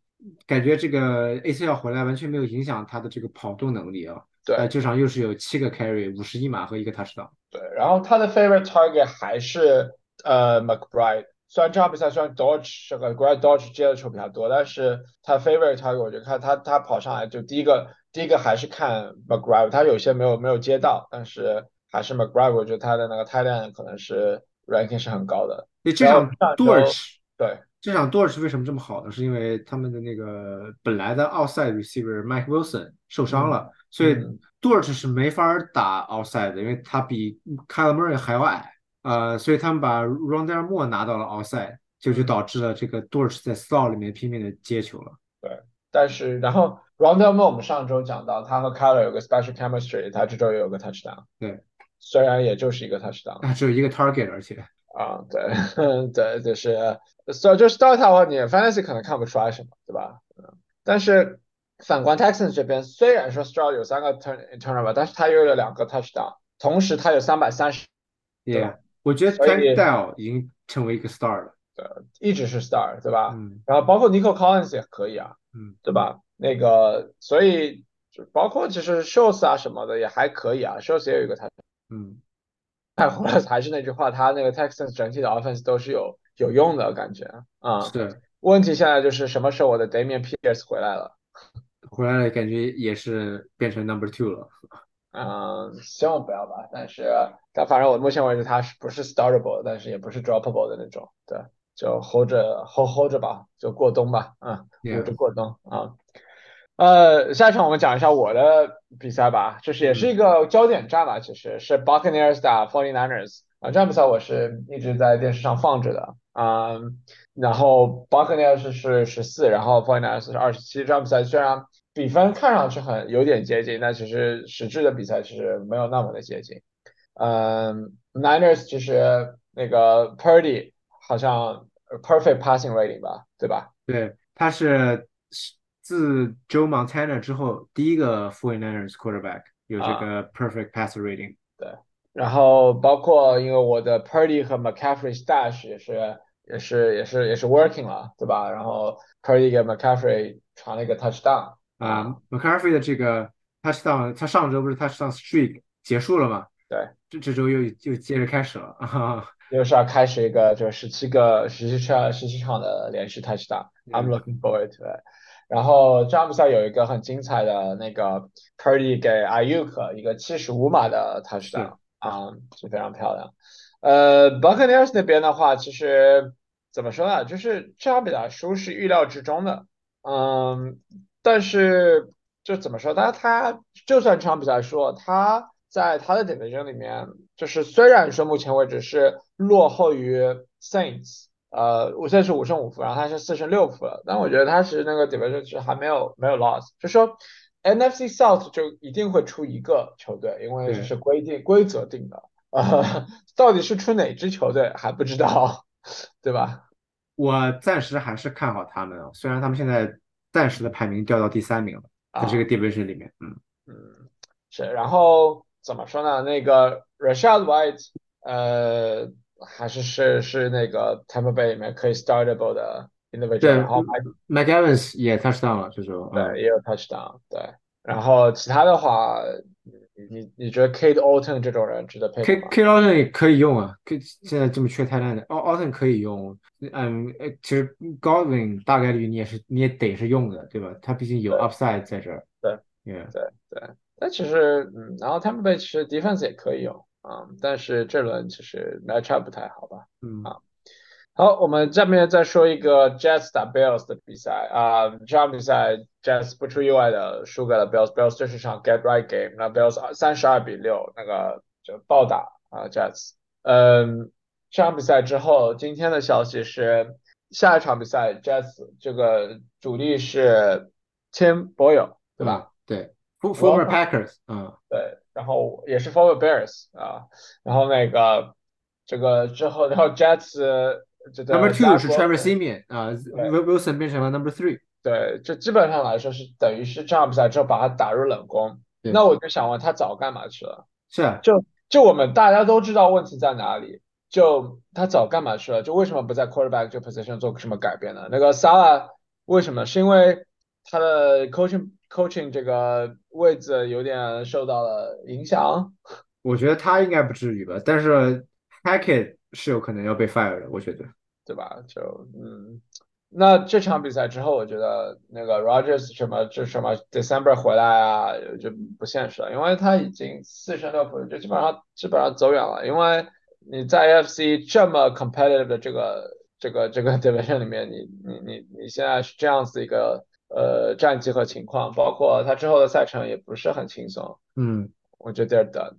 感觉这个 ACL 回来完全没有影响他的这个跑动能力啊。对，这场又是有七个 carry，五十一码和一个 touchdown。对，然后他的 favorite target 还是呃 McBride。虽然这场比赛虽然 Dodge 这个 Greg Dodge 接的球比较多，但是他 favorite target 我觉得看他他跑上来就第一个第一个还是看 McBride，他有些没有没有接到，但是还是 McBride，我觉得他的那个 tight end 可能是 ranking 是很高的。对，这场 Dodge。对这场 Dodge 为什么这么好呢？是因为他们的那个本来的 outside receiver Mike Wilson 受伤了，所以 Dodge 是没法打 outside 的，因为他比 Kyle Murray 还要矮，呃，所以他们把 Rondell Moore 拿到了 outside，就就导致了这个 Dodge 在 slot 里面拼命的接球了。对，但是然后 Rondell Moore 我们上周讲到他和 Kyle 有个 special chemistry，他这周也有个 touchdown。对，虽然也就是一个 touchdown，啊，只有一个 target，而且。啊，对，对，就是，所以就是 Star 的话，你 Fantasy 可能看不出来什么，对吧？嗯，但是反观 Texans 这边，虽然说 Star 有三个 turn turnover，但是他又有两个 touchdown，同时他有三百三十。Yeah，我觉得 Tank Dell 已经成为一个 star 了。对，一直是 star，对吧？嗯。然后包括 Nico Collins 也可以啊，嗯，对吧？那个，所以就包括其实 Shows 啊什么的也还可以啊，Shows 也有一个 touchdown 嗯。太后来还是那句话，他那个 Texans 整体的 offense 都是有有用的感觉啊。是。问题现在就是什么时候我的 Damian Pierce 回来了？回来了，感觉也是变成 Number Two 了。嗯，希望不要吧。但是，但反正我目前为止他是不是 Startable，但是也不是 Droppable 的那种。对，就 hold 着 hold hold 着吧，就过冬吧。嗯，留着过冬啊。呃，下一场我们讲一下我的比赛吧，就是也是一个焦点战吧，其实是 Buccaneers 打 Forty Niners 啊，这场比赛我是一直在电视上放着的啊，然后 Buccaneers 是十四，然后 Forty Niners 是二十七，这场比赛虽然比分看上去很有点接近，但其实实质的比赛其实没有那么的接近，嗯，Niners 其实那个 Purdy 好像 perfect passing rating 吧，对吧？对，他是。自 Joe Montana 之后第一个 49ers quarterback 有这个 perfect pass rating。对，然后包括因为我的 Purdy 和 McCaffrey stash 也是也是也是也是 working 了，对吧？然后 Purdy 给 McCaffrey 传了一个 touchdown 啊，McCaffrey 的这个 touchdown，他上周不是 touchdown streak 结束了吗？对，这这周又又接着开始了啊，又是要开始一个就是十七个十七场十七场的连续 touchdown，I'm looking forward to it。然后这场比赛有一个很精彩的那个 Purdy 给 Ayuk 一个七十五码的 touchdown 啊，是非常漂亮。呃，Buccaneers 那边的话，其实怎么说呢？就是这场比赛输是预料之中的，嗯，但是就怎么说？他他就算这场比赛输，他在他的 division 里面，就是虽然说目前为止是落后于 Saints，呃，现在是五胜五负，然后他是四胜六负了，但我觉得他是那个 division 是还没有没有 loss，就说 NFC South 就一定会出一个球队，因为这是规定规则定的。啊，到底是出哪支球队还不知道，对吧？我暂时还是看好他们，虽然他们现在暂时的排名掉到第三名了，在这个 division 里面，嗯嗯，是。然后怎么说呢？那个 Rashad White，呃，还是是是那个 Tampa Bay 里面可以 startable 的 individual。对，然后 Mike Evans 也 touchdown 了，就是对，也有 touchdown。对，然后其他的话。你你觉得 Kate Alton 这种人值得配？K Kate Alton 也可以用啊，K 现在这么缺太烂的，Alton 可以用。嗯，其实 Godwin 大概率你也是你也得是用的，对吧？他毕竟有 upside 在这儿。对，对对。但其实，嗯，然后 Tampa Bay 其实 defense 也可以用啊，但是这轮其实 matchup 不太好吧？嗯啊。好，我们下面再说一个 Jazz 打 Bills 的比赛啊，这场比赛 Jazz 不出意外的输给了 Bills，Bills 这是场 get right game，那 Bills 三十二比六那个就暴打啊 Jazz，。嗯，这场比赛之后，今天的消息是下一场比赛 Jazz 这个主力是 Tim Boyle，对吧？对，former Packers，嗯，对，然后也是 former Bears 啊，然后那个这个之后，然后 Jets。Number two 是 Trevor Simeon 啊，Wilson 变成了 Number three。对，这基本上来说是等于是这场比赛之后把他打入冷宫。那我就想问他早干嘛去了？是啊，就就我们大家都知道问题在哪里，就他早干嘛去了？就为什么不在 Quarterback 这 position 做什么改变呢？那个 Sala 为什么？是因为他的 coaching coaching 这个位置有点受到了影响？我觉得他应该不至于吧，但是 Hackett 是有可能要被 fire 的，我觉得。对吧？就嗯，那这场比赛之后，我觉得那个 Rogers 什么就什么 December 回来啊，就不现实了，因为他已经四胜六负，就基本上基本上走远了。因为你在 AFC 这么 competitive 的这个这个这个 division 里面，你你你你现在是这样子一个呃战绩和情况，包括他之后的赛程也不是很轻松。嗯，我觉得的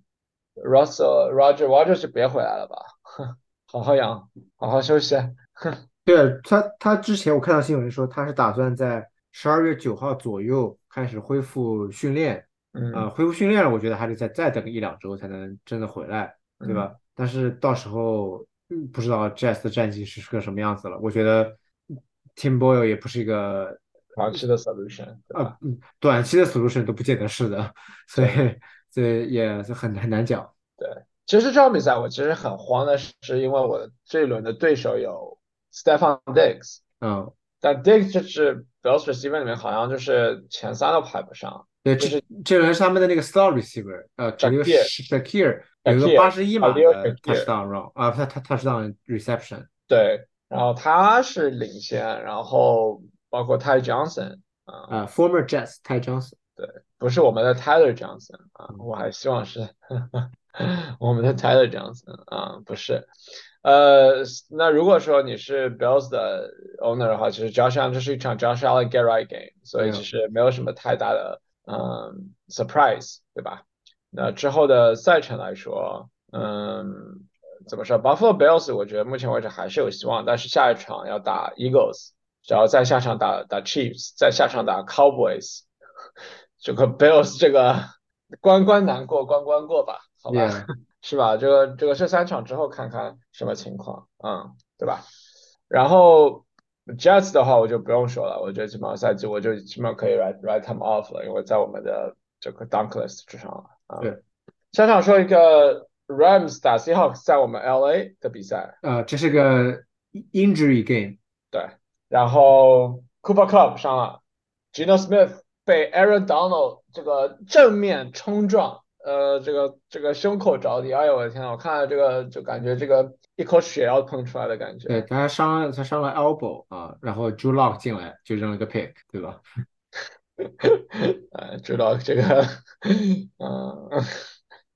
Russell Roger Rogers 就别回来了吧。好好养，好好休息。对他，他之前我看到新闻说，他是打算在十二月九号左右开始恢复训练。嗯，恢复训练了，我觉得还得再再等一两周才能真的回来，对吧？但是到时候不知道 Jazz 的战绩是个什么样子了。我觉得 Tim Boyle 也不是一个短期的 solution，啊，短期的 solution 都不见得是的，所以所以也是很很难讲。对。其实这场比赛我其实很慌的是，因为我这一轮的对手有 Stefan Diggs，嗯，但 Diggs 就是 Bills receiver 里面好像就是前三都排不上。对，就是这轮是他们的那个 star receiver，呃，这个 Shakir 有个八十一码的 touchdown run，啊，他他 touchdown reception。对，然后他是领先，然后包括 Ty Johnson，啊，former Jazz Ty Johnson，对，不是我们的 Tyler Johnson 啊，我还希望是。我们的 Tyler Johnson 啊，不是，呃，那如果说你是 Bills 的 owner 的话，其实 Josh Allen 这是一场 Josh Allen get right game，所以其实没有什么太大的嗯 surprise，对吧？那之后的赛程来说，嗯，怎么说？Buffalo Bills 我觉得目前为止还是有希望，但是下一场要打 Eagles，然后再下场打打 Chiefs，再下场打 Cowboys，这个 Bills 这个关关难过关关过吧。好吧，是吧？这个这个这三场之后看看什么情况，嗯，对吧？然后 Jets 的话我就不用说了，我觉得基本上赛季我就基本上可以 write write them off 了，因为在我们的这个 dunk list 之上了啊。对，想想说一个 Rams 打 Seahawks 在我们 LA 的比赛，呃，这是个 injury game，对，然后 Cooper Club 伤了，Gino Smith 被 Aaron Donald 这个正面冲撞，呃，这个这个胸口着地，哎呦我的天呐，我看了这个就感觉这个一口血要喷出来的感觉。对，他伤了他伤了 elbow 啊，然后 Drew Lock 进来就扔了个 pick，对吧？呃，知道这个，嗯，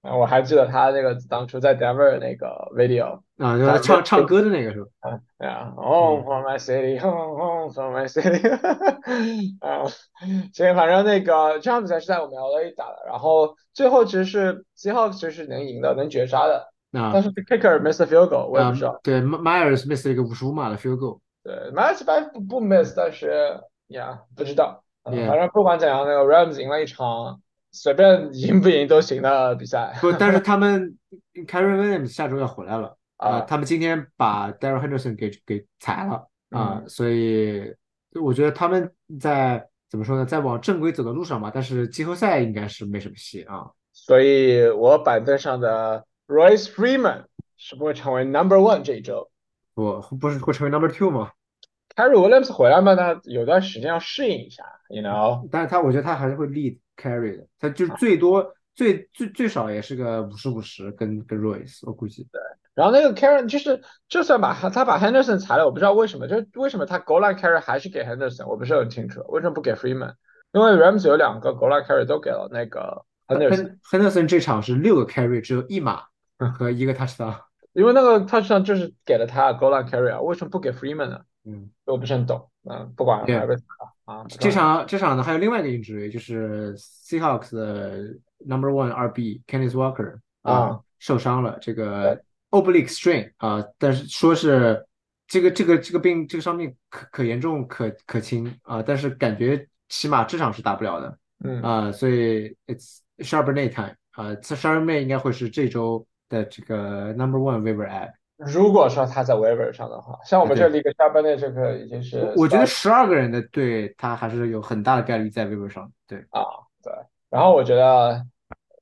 啊，我还记得他那个当初在 Denver 那个 video 啊，就是唱唱歌的那个是吧？啊，对啊，Home for my city, home home for my city，啊，所以反正那个这场比赛是在我们 LA 打的，然后最后其实是 Seahawks 其实是能赢的，能绝杀的，啊。但是 kicker miss a field goal，我也啊不知道，，对，Myers miss 了一个五十五码的 field goal，对 m a t c h 不不 miss，但是呀不知道，嗯 Yeah 反正不管怎样，那个 Rams 赢了一场随便赢不赢都行的比赛。不，但是 他们 Kyrie Williams 下周要回来了啊，啊他们今天把 Daryl Henderson 给给裁了啊，嗯所以我觉得他们在怎么说呢，在往正规走的路上嘛，但是季后赛应该是没什么戏啊。所以我板凳上的 Royce Freeman 是不会成为 Number One 这一周。不不是会成为 number two 吗？Carry Williams 回来嘛，他有段时间要适应一下，you know。但是他我觉得他还是会 lead carry 的，他就最多最最最少也是个五十五十跟跟 Royce，我估计。然后那个 Karen 就是，就算把他他把 Henderson 裁了，我不知道为什么，就是为什么他 goal line carry 还是给 Henderson，我不是很清楚，为什么不给 Freeman？因为 Rams 有两个 goal line carry 都给了那个 Henderson，Hen Henderson 这场是六个 carry，只有一码和一个 touchdown。因为那个 touchdown 就是给了他 goal line carry 啊，为什么不给 Freeman 呢？嗯，我不是很懂，嗯，不管了，对还被裁了啊。这场这场呢还有另外一个 injury，就是 Seahawks 的 number one RB Kenneth Walker 啊受伤了，这个 oblique strain 啊，但是说是这个这个这个病这个伤病可可严重可可轻啊，但是感觉起码这场是打不了的嗯啊，所以 it's Charbonnet time 啊，Charbonnet 应该会是这周的这个 number one waiver ad。如果说他在 waiver 上的话，像我们这里一个下班的这个已经是我觉得十二个人的队，他还是有很大的概率在 waiver 上。对，啊，对。然后我觉得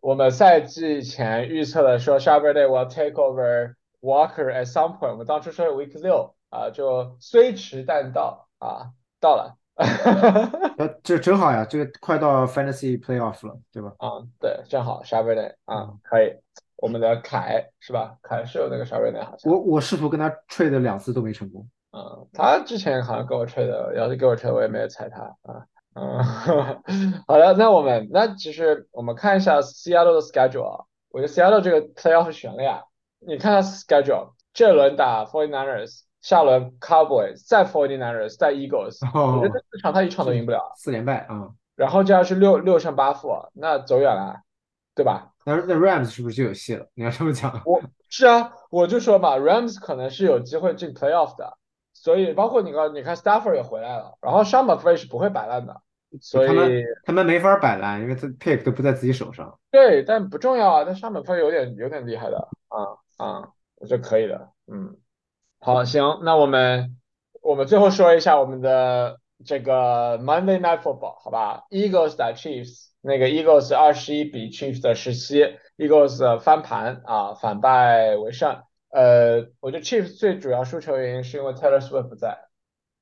我们赛季前预测的说 s h a b e r Day will take over Walker at some point，我们当初说是 Week 六啊，就虽迟但到啊，到了。呃，这正好呀，这个快到 fantasy playoff 了，对吧？啊，对，正好 s h a b e r Day 啊嗯，可以。我们的凯是吧？凯是有那个 s h a b e r Day 好像。我我试图跟他 trade 两次都没成功。嗯，他之前好像跟我吹的，要是给我吹，我也没有踩他啊。嗯，好的，那我们那其实我们看一下 Seattle 的 schedule 啊，我觉得 Seattle 这个 playoff 悬了呀。你看他 schedule，这轮打 Forty Niners，下轮 Cowboys，再 Forty Niners，再 Eagles，我觉得这四场他一场都赢不了。四连败啊！然后这样是六六胜八负，那走远了，对吧？那那 Rams 是不是就有戏了？你要这么讲，我是啊，我就说嘛，Rams 可能是有机会进 playoff 的，所以包括你看，你看 Stafford 也回来了，然后 Sean McVay 是不会摆烂的，所他们以他们没法摆烂，因为他 pick 都不在自己手上。对，但不重要啊，但 Sean McVay 有点有点厉害的啊啊，我觉得可以的，嗯，好，行，那我们我们最后说一下我们的这个 Monday Night Football 好吧，Eagles 打 Chiefs，那个 Eagles 二十一比 Chiefs 的十七，Eagles 翻盘啊，反败为胜。呃，我觉得 Chiefs 最主要输球原因是因为 Taylor Swift 不在，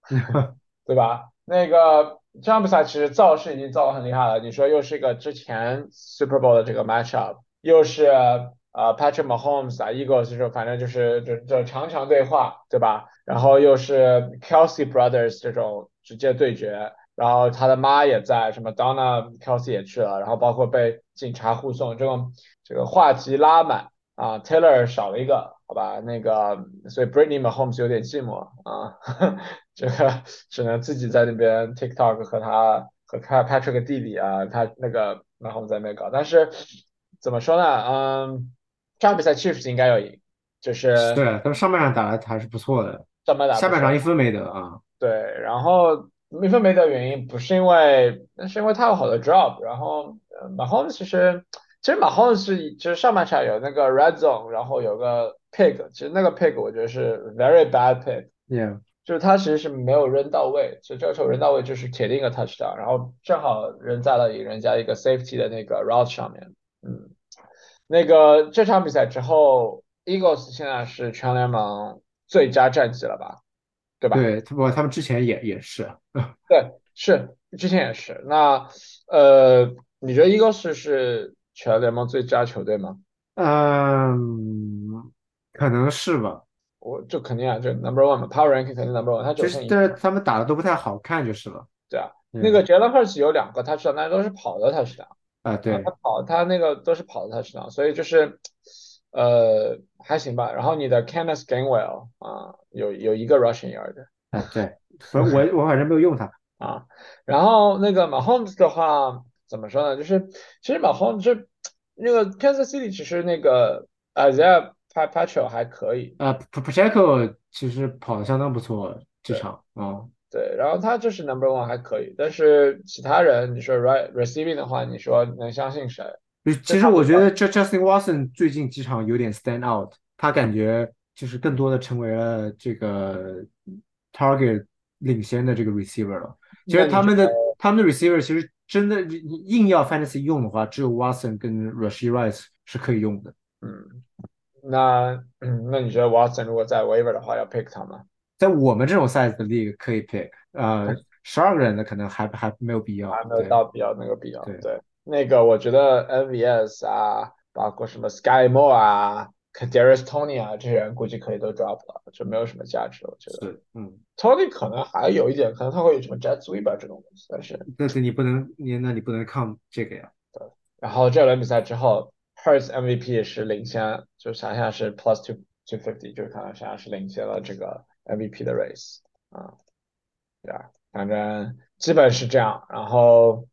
对吧？那个这场比赛其实造势已经造得很厉害了。你说又是一个之前 Super Bowl 的这个 matchup，又是呃 Patrick Mahomes 啊 Eagles 就反正就是这这强强对话，对吧？然后又是 Kelsey Brothers 这种直接对决，然后他的妈也在，什么 Donna Kelsey 也去了，然后包括被警察护送，这种这个话题拉满啊，Taylor 少了一个，好吧？那个所以 Britney Mahomes 有点寂寞啊，这个只能自己在那边 TikTok 和他和他 Patrick 弟弟啊，他那个 Mahomes 在那边搞，但是怎么说呢？嗯，这场比赛 Chiefs 应该要赢，就是对，他们上半场打的还是不错的，上半打不下半场一分没得啊。对，然后一分没得原因不是因为，那是因为他有好多 drop，然后 Mahomes 其实其实 Mahomes 是就是上半场有那个 red zone，然后有个 pick，其实那个 pick 我觉得是 very bad pick，Yeah，就是他其实是没有扔到位，所以这个球扔到位就是铁定一个 touchdown，然后正好扔在了人家一个 safety 的那个 route 上面。嗯，那个这场比赛之后，Eagles 现在是全联盟最佳战绩了吧？对吧？对，不，他们之前也也是。对，是之前也是。那呃，你觉得 Eagles 是全联盟最佳球队吗？嗯，可能是吧。我就肯定啊，就 number one 嘛，power ranking 肯定 number one。他就是，但是他们打的都不太好看，就是了。对啊，那个 Jalen Hurts 有两个 touchdown，但都是跑的 touchdown。啊，对。他跑，他那个都是跑的 touchdown，所以就是，呃，还行吧。然后你的 Kenneth Gainwell 啊，有有一个 rushing yard。啊，对。我我反正没有用他啊。然后那个 Mahomes 的话，怎么说呢？就是其实 Mahomes 就那个 Kansas City 其实那个 Isaiah Pacheco 还可以啊，Pacheco 其实跑的相当不错这场啊。对，然后他就是 Number One 还可以，但是其他人你说 Right Receiving 的话，你说能相信谁？其实我觉得这 Justin Watson 最近几场有点 Stand Out，他感觉就是更多的成为了这个 Target 领先的这个 Receiver 了。其实他们的他们的 Receiver 其实真的硬要 Fantasy 用的话，只有 Watson 跟 Rashid Rice 是可以用的。嗯。那 那你觉得 Watson 如果在 Waiver 的话要 pick 他吗？在我们这种 size 的 league 可以 pick，呃，十二个人的可能还还没有必要，还没有到比较那个必要。对，那个我觉得 NVS 啊，包括什么 Sky Moore 啊，Kadarius Tony 啊，这些人估计可以都 drop 了，就没有什么价值了。我觉得是，嗯，Tony 可能还有一点，可能他会有什么 Jet Sweep 这种东西，但是但是你不能你那你不能抗这个呀。对，然后这轮比赛之后。Hurts MVP 是领先，就想想是 plus two two fifty，就是可能想象是领先了这个 MVP 的 race 啊，对啊，反正基本是这样。然后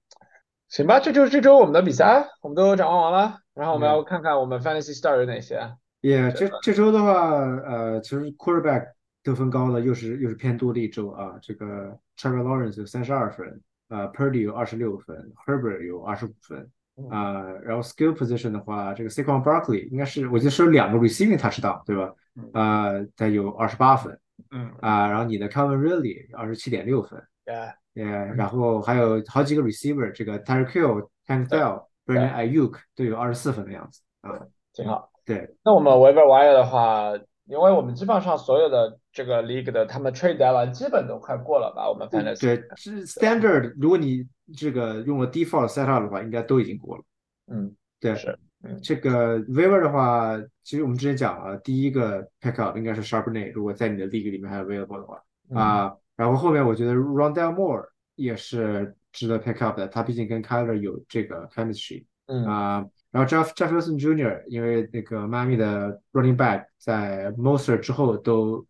行吧，这就是这周我们的比赛，我们都展望完了。然后我们要看看我们 Fantasy Star 有哪些。Yeah，这这周的话，呃，其实 Quarterback 得分高的又是又是偏多的一周啊。这个 Trevor Lawrence 有三十二分，呃，Purdy 有二十六分，Herbert 有二十五分。啊，然后 skill position 的话，这个 Saquon Barkley 应该是我记得是有两个 receiving touchdown 对吧？啊，他有二十八分。嗯。啊，然后你的 Calvin Ridley 二十七点六分。Yeah。Yeah，然后还有好几个 receiver，这个 Tyreek Hill、Tank Dell、Brandon Ayuk 都有二十四分的样子。啊，挺好。对。那我们 Waiver Wire 的话，因为我们基本上所有的这个 league 的他们 trade deadline 基本都快过了吧？我们反正对，是 standard，如果你这个用了 default setup 的话，应该都已经过了。嗯，对，是。这个 waiver 的话，其实我们之前讲了，第一个 pick up 应该是 Sharpney，如果在你的 league 里面还有 available 的话啊。然后后面我觉得 Rondell Moore 也是值得 pick up 的，他毕竟跟 Kyler 有这个 chemistry。嗯啊，然后 Jeff Jefferson Jr. 因为那个迈阿密的 running back 在 Moser 之后都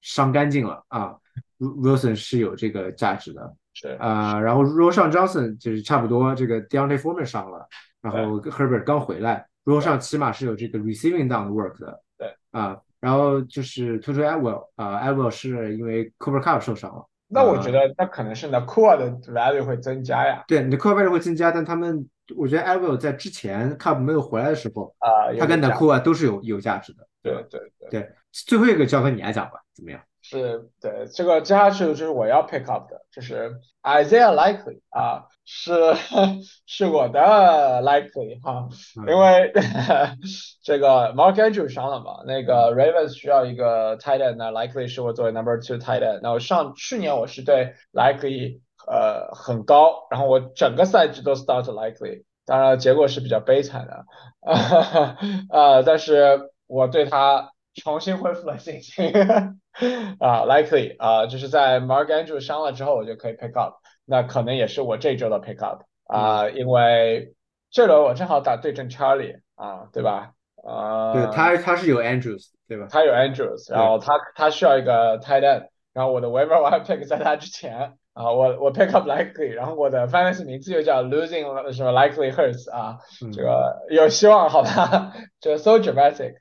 伤干净了啊，Wilson 是有这个价值的。是啊，然后 Roshan Johnson 就是差不多，这个 Deontay Foreman 上了，然后 Herbert 刚回来，Roshan 起码是有这个 receiving down work 的。对啊，然后就是突出 Edwell 啊，Edwell 是因为 Cooper Cup 受伤了。那我觉得那可能是那 Core 的 value 会增加呀。对，你的 Core value 会增加，但他们我觉得 Edwell 在之前 Cup 没有回来的时候啊，他跟 a Core 都是有有价值的。对对对对，最后一个交给你来讲吧，怎么样？是对这个接下去就是我要 pick up 的，就是 Isaiah Likely 啊，是是我的 Likely 哈，因为这个 Mark Andrews 伤了嘛，那个 Ravens 需要一个 tight end，那 Likely 是我作为 number two tight end，然后上去年我是对 Likely 呃很高，然后我整个赛季都 start Likely，当然结果是比较悲惨的，呃，但是我对他重新恢复了信心。啊，likely 啊，就是在 Mark Andrews 伤了之后，我就可以 pick up，那可能也是我这周的 pick up 啊，因为这轮我正好打对阵 Charlie 啊，对吧？啊，对他他是有 Andrews 对吧？他有 Andrews，然后他他需要一个 tight end，然后我的 waiver wire pick 在他之前啊，我我 pick up likely，然后我的 fantasy 名字又叫 losing 什么 likely hurts 啊，这个有希望好吧？这 so dramatic。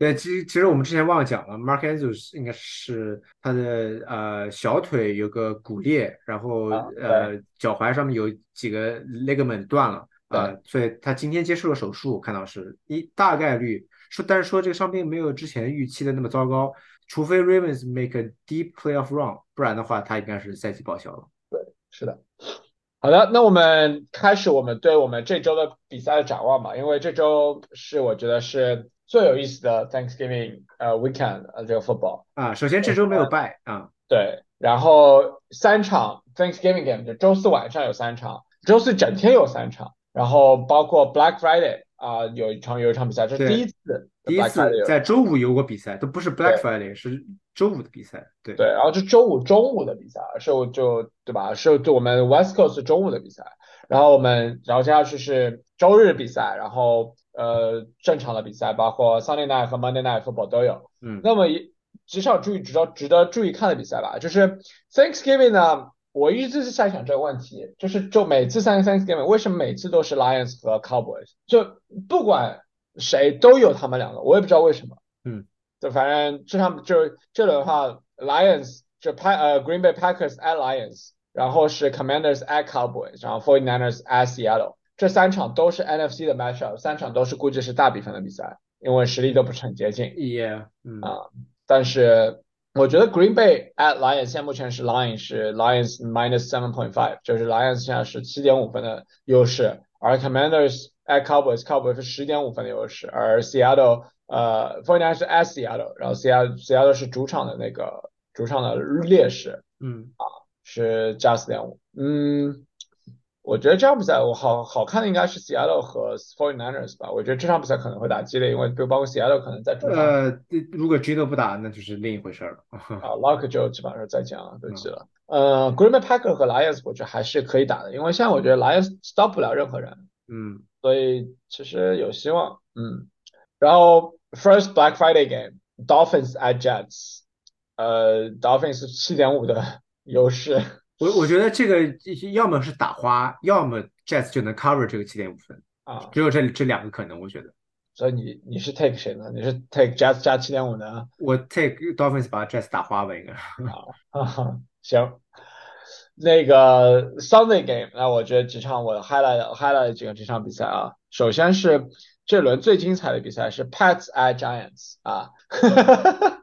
对，其实其实我们之前忘了讲了，Mark Andrews 应该是他的呃小腿有个骨裂，然后呃脚踝上面有几个 ligament 断了呃，所以他今天接受了手术，看到是一大概率说，但是说这个伤病没有之前预期的那么糟糕，除非 Ravens make a deep playoff run，不然的话，他应该是赛季报销了。对，是的。好的，那我们开始我们对我们这周的比赛的展望吧，因为这周是我觉得是最有意思的 Thanksgiving 呃 weekend 呃这个 football 啊。首先这周没有败啊，对，然后三场 Thanksgiving game 就周四晚上有三场，周四整天有三场，然后包括 Black Friday 啊有一场有一场比赛，这是第一次。第一次在周五有过比赛，都不是 Black Friday，是周五的比赛。对对，然后是周五中午的比赛，是就对吧？是就我们 West Coast 中午的比赛，然后我们然后接下去是周日比赛，然后呃正常的比赛，包括 Sunday Night 和 Monday Night Football 都有。嗯，那么至少注意值得值得注意看的比赛吧，就是 Thanksgiving 呢，我一直是在想这个问题，就是就每次 Thanksgiving 为什么每次都是 Lions 和 Cowboys？就不管。谁都有他们两个，我也不知道为什么。嗯，就反正这场就这轮的话，Lions 就派呃 Green Bay Packers at Lions，然后是 Commanders at Cowboys，然后 Forty Niners at Seattle，这三场都是 NFC 的 matchup，三场都是估计是大比分的比赛，因为实力都不是很接近。Yeah，嗯啊，但是我觉得 Green Bay at Lions 现在目前是 Lions 是 Lions minus seven point five，就是 Lions 现在是七点五分的优势，而 Commanders。at Cowboys，Cowboys 是十点五分的优势，而 Seattle 呃 f o r t n i n e 是 at Seattle，然后 Seattle Seattle 是主场的那个主场的劣势，嗯啊是加四点五，嗯，我觉得这场比赛我好好看的应该是 Seattle 和 f o r t n i n e r s 吧，我觉得这场比赛可能会打激烈，因为就包括 Seattle 可能在主场，呃，如果 Gino 不打，那就是另一回事了，啊，Lock 就基本上再见了，都急了，呃，Green Bay Packers 和 Lions 我觉得还是可以打的，因为现在我觉得 Lions stop 不了任何人，嗯。所以其实有希望，嗯，然后 First Black Friday game，Dolphins at Jets，呃，Dolphins 七点五的优势。我我觉得这个要么是打花，要么 Jazz 就能 cover 这个七点五分啊，只有这这两个可能，我觉得。所以你你是 take 谁呢？你是 take Jazz 加七点五呢？我 take Dolphins 把 Jazz 打花吧，应该。啊，行。那个 Sunday game，那我觉得几场我 highlight highlight 几个这场比赛啊。首先是这轮最精彩的比赛是 Pats at Giants 啊，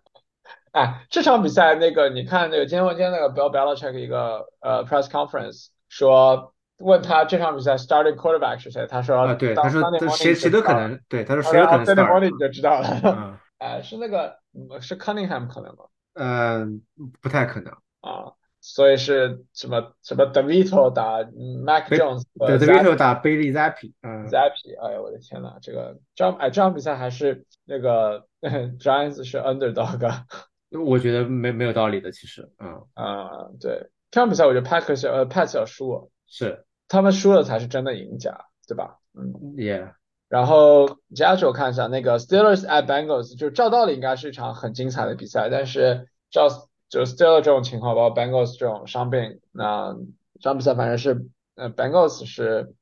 哎，这场比赛那个你看那个今天今天那个 Bill Belichick 一个呃 press conference 说问他这场比赛 starting quarterback 是谁，他说啊对，他说谁谁都可能，对，他说谁都可能 start morning 你就知道了，嗯，哎，是那个是 Cunningham 可能吗？嗯，不太可能啊。所以是什么什么 Devito 打 Mac Jones，对 Devito 打 Bailey Zappi，嗯，Zappi，哎呀我的天呐，这个这场哎这场比赛还是那个 Giants 是 underdog，我觉得没没有道理的其实，嗯。啊对，这场比赛我觉得 Packers 呃 Pats 要输，是。他们输了才是真的赢家，对吧？嗯，Yeah，然后接下去我看一下那个 Steelers at Bengals，就照道理应该是一场很精彩的比赛，但是照就 Steelers 这种情况，包括 Bengals 这种伤病，那这场比赛反正是，呃，Bengals 是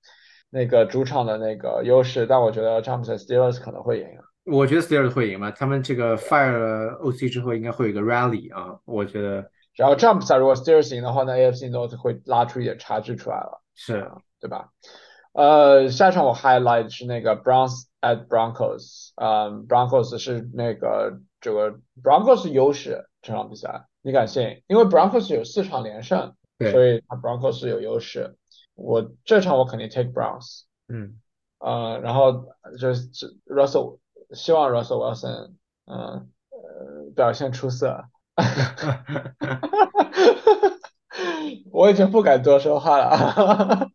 那个主场的那个优势，但我觉得这场比赛 Steelers 可能会赢。我觉得 Steelers 会赢嘛，他们这个 fire 了 OC 之后，应该会有一个 rally 啊，我觉得。然后这场比赛如果 Steelers 赢的话，那 AFC North 会拉出一点差距出来了，是，对吧？呃，下一场我 highlight 是那个 Browns at Broncos，嗯，Broncos 是那个这个 Broncos 优势这场比赛。你敢信？因为 Broncos 有四场连胜，所以 Broncos 有优势。我这场我肯定 take Browns。嗯，呃，然后就是 Russell，希望 Russell Wilson，嗯呃表现出色。我已经不敢多说话了。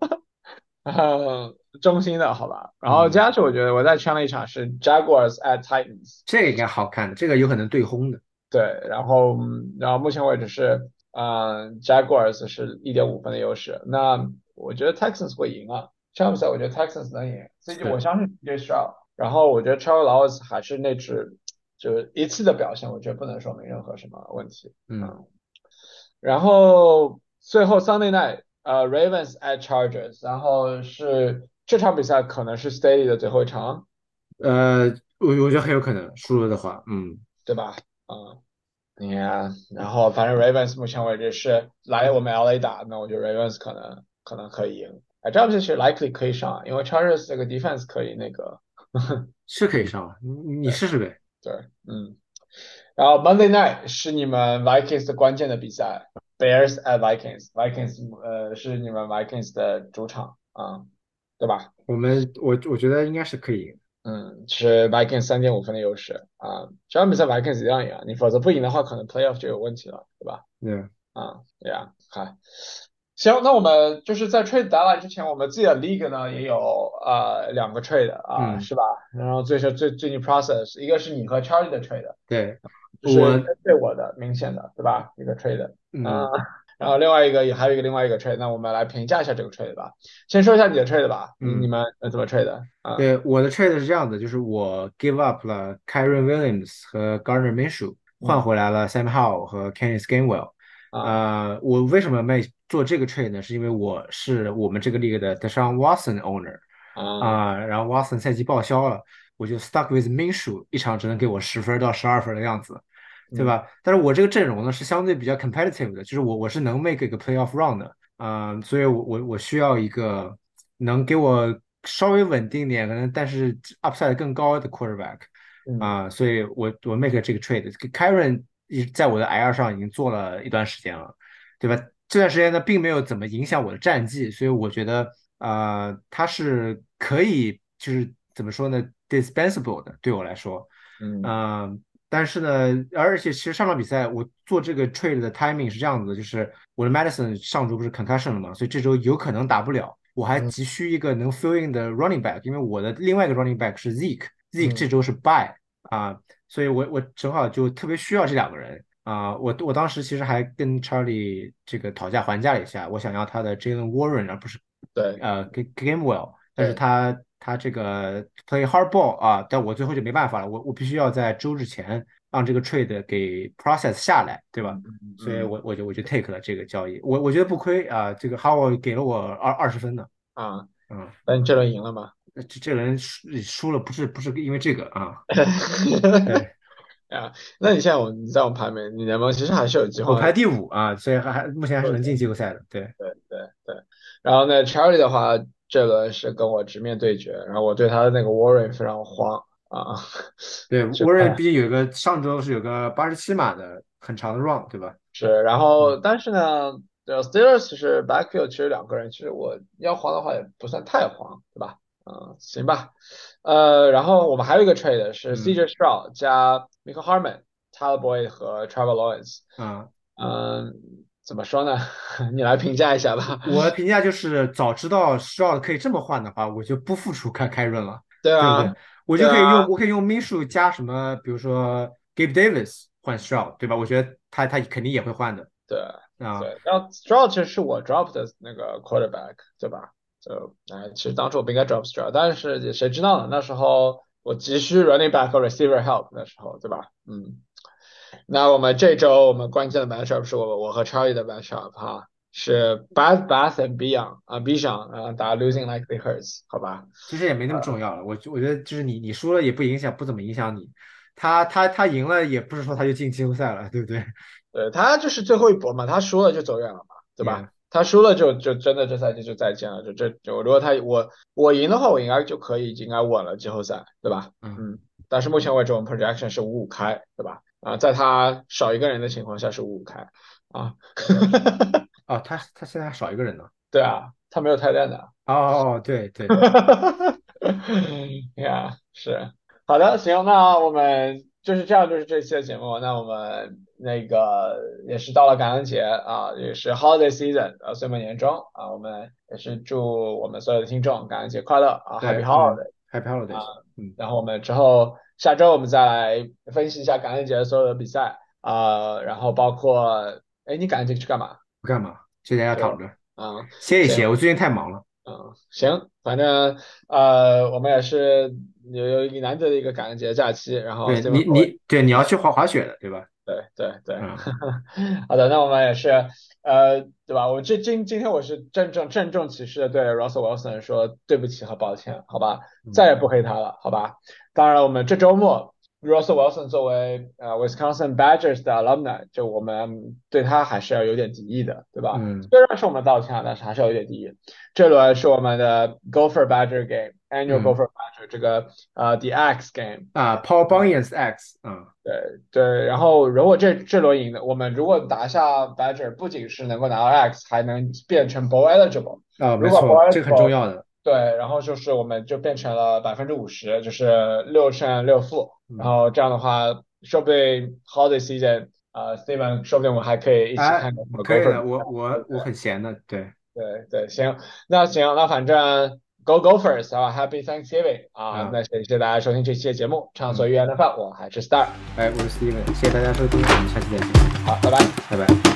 嗯，衷心的好吧。然后接下去我觉得我再圈了一场是 Jaguars at Titans，这个应该好看的，这个有可能对轰的。对，然后然后目前为止是，嗯，Jaguars 是一点五分的优势。那我觉得 Texans 会赢啊，这场比赛我觉得 Texans 能赢，所以我相信 j s t r a 然后我觉得 Charles 还是那只，就是一次的表现，我觉得不能说明任何什么问题。嗯。然后最后 Sunday night，呃，Ravens at Chargers，然后是这场比赛可能是 Steady 的最后一场。呃，我我觉得很有可能输了的话，嗯，对吧？嗯，Yeah，然后反正 Ravens 目前为止是来我们 LA 打，那我觉得 Ravens 可能可能可以赢。哎，这样子是 likely 可以上，因为 Chargers 这个 defense 可以那个，是可以上，你你试试呗。对，嗯。然后 Monday Night 是你们 Vikings 的关键的比赛，Bears at Vikings，Vikings 呃是你们 Vikings 的主场啊，对吧？我们我我觉得应该是可以。嗯，是 Vikings 三点五分的优势啊，这场比赛 Vikings 一定要赢，你否则不赢的话，可能 Playoff 就有问题了，对吧？对。啊，Yeah，好。行，那我们就是在 trade deadline 之前，我们自己的 league 呢也有呃两个 trade 啊，是吧？然后最是最最近 process，一个是你和 Charlie 的 trade，对，我对我的明显的，对吧？一个 trade 啊，然后另外一个也还有一个另外一个 trade，那我们来评价一下这个 trade 吧。先说一下你的 trade 吧，你们怎么 trade 啊？对，我的 trade 是这样的，就是我 give up 了 Kyron Williams 和 Gardner Minshew，换回来了 Sam Howell 和 Kenneth Gainwell。啊，我为什么卖做这个 trade 呢？是因为我是我们这个 league 的 Deshaun Watson owner 啊，然后 Watson 赛季报销了，我就 stuck with Minshew，一场只能给我十分到十二分的样子，对吧？但是我这个阵容呢是相对比较 competitive 的，就是我我是能 make 一个 playoff round 的啊，所以我我我需要一个能给我稍微稳定点，可能但是 upside 更高的 quarterback 啊，所以我我 make 这个 trade。Karen 一在我的 L 上已经做了一段时间了，对吧？这段时间呢，并没有怎么影响我的战绩，所以我觉得，呃，它是可以，就是怎么说呢，dispensable 的，对我来说，嗯，但是呢，而且其实上场比赛我做这个 trade 的 timing 是这样子的，就是我的 Madison 上周不是 concussion 了嘛，所以这周有可能打不了，我还急需一个能 fill in 的 running back，因为我的另外一个 running back 是 Zeke，Zeke 这周是 bye 啊。所以，我我正好就特别需要这两个人啊！我我当时其实还跟 Charlie 这个讨价还价了一下，我想要他的 Jalen Warren 而不是对呃 Gamewell，但是他他这个 play hardball 啊，但我最后就没办法了，我我必须要在周日前让这个 trade 给 process 下来，对吧？所以我我就我就 take 了这个交易，我我觉得不亏啊！这个 Howard 给了我二二十分呢啊嗯，那你这轮赢了吗？这这轮输输了，不是不是因为这个啊，啊，那你现在我你在我们排名，你联盟其实还是有机会。我排第五啊，所以还还目前还是能进季后赛的。对对对对。然后呢，Charlie 的话，这个是跟我直面对决，然后我对他的那个 Warren 非常慌啊。对，Warren 毕竟有一个上周是有个八十七码的很长的 run，对吧？是，然后但是呢，呃，Steelers 是 backfield，其实两个人，其实我要慌的话也不算太慌，对吧？嗯，行吧，呃，然后我们还有一个 trade 是 CJ Stroud 加 Michael Harmon、Tyler Boyd 和 Trevor Lawrence。嗯嗯，怎么说呢？你来评价一下吧。我的评价就是早知道 Stroud 可以这么换的话，我就不付出开开润了。对啊，对不对？我就可以用我可以用 Minshew 加什么，比如说 Gabe Davis 换 Stroud，对吧？我觉得他他肯定也会换的。对啊，对，然后 Stroud 是我 drop 的那个 quarterback，对吧？就哎，其实当初我不应该 drop straw，但是谁知道呢？那时候我急需 running back 和 receiver help，那时候对吧？嗯，那我们这周我们关键的 matchup 是我我和 Charlie 的 matchup 哈，是 Bath Bath and Beyond 啊，Beyond 啊打 losing like the hurts，好吧？其实也没那么重要了，我我觉得就是你你输了也不影响，不怎么影响你。他他他赢了也不是说他就进季后赛了，对不对？对他就是最后一搏嘛，他输了就走远了嘛，对吧？他输了就就真的这赛季就再见了，就这就如果他我我赢的话，我应该就可以应该稳了季后赛，对吧？嗯。但是目前为止我们 projection 是五五开，对吧？啊，在他少一个人的情况下是五五开啊。哦，他他现在还少一个人呢。对啊，他没有太练的。哦哦对对。呀，是好的，行，那我们。就是这样，就是这期的节目。那我们那个也是到了感恩节啊，也是 Holiday Season 啊，岁末年终啊，我们也是祝我们所有的听众感恩节快乐啊，Happy Holiday，Happy Holiday 啊。嗯，然后我们之后下周我们再来分析一下感恩节所有的比赛啊，然后包括哎，你感恩节去干嘛？不干嘛，就在家躺着啊，歇一歇。我最近太忙了。嗯，行，反正呃，我们也是有有一难得的一个感恩节假期，然后对你你对你要去滑滑雪的对吧？对对对，好的，那我们也是呃，对吧？我这今今天我是郑重郑重其事的对 Russell Wilson 说对不起和抱歉，好吧，再也不黑他了，好吧？当然，我们这周末 Russell Wilson 作为呃 Wisconsin Badgers 的 alumni，就我们对他还是要有点敌意的，对吧？嗯虽然是我们道歉，但是还是要有点敌意。这轮是我们的 Gopher Badger Game，Annual 嗯 Gopher Badger 这个呃 The X Game，啊，Paul Bunyan's X，嗯对对。然后如果这这轮赢的，我们如果拿下 Badger，不仅是能够拿到 X，还能变成 Bowl eligible。啊，没如果错，Bowl 这个很重要的。对，然后就是我们就变成了百分之五十，就是六胜六负。嗯然后这样的话，说不定 Holiday Season，呃，Steven，说不定我们还可以一起哎看个可以的我我我很闲的，对，对对，行，那行，那反正 Go Gophers 啊，Happy Thanksgiving 啊啊，那谢谢大家收听这期的节目，畅所欲言的饭，我还是 Star，哎，我是 Steven，谢谢大家收听，我们下期再见。好，拜拜拜拜。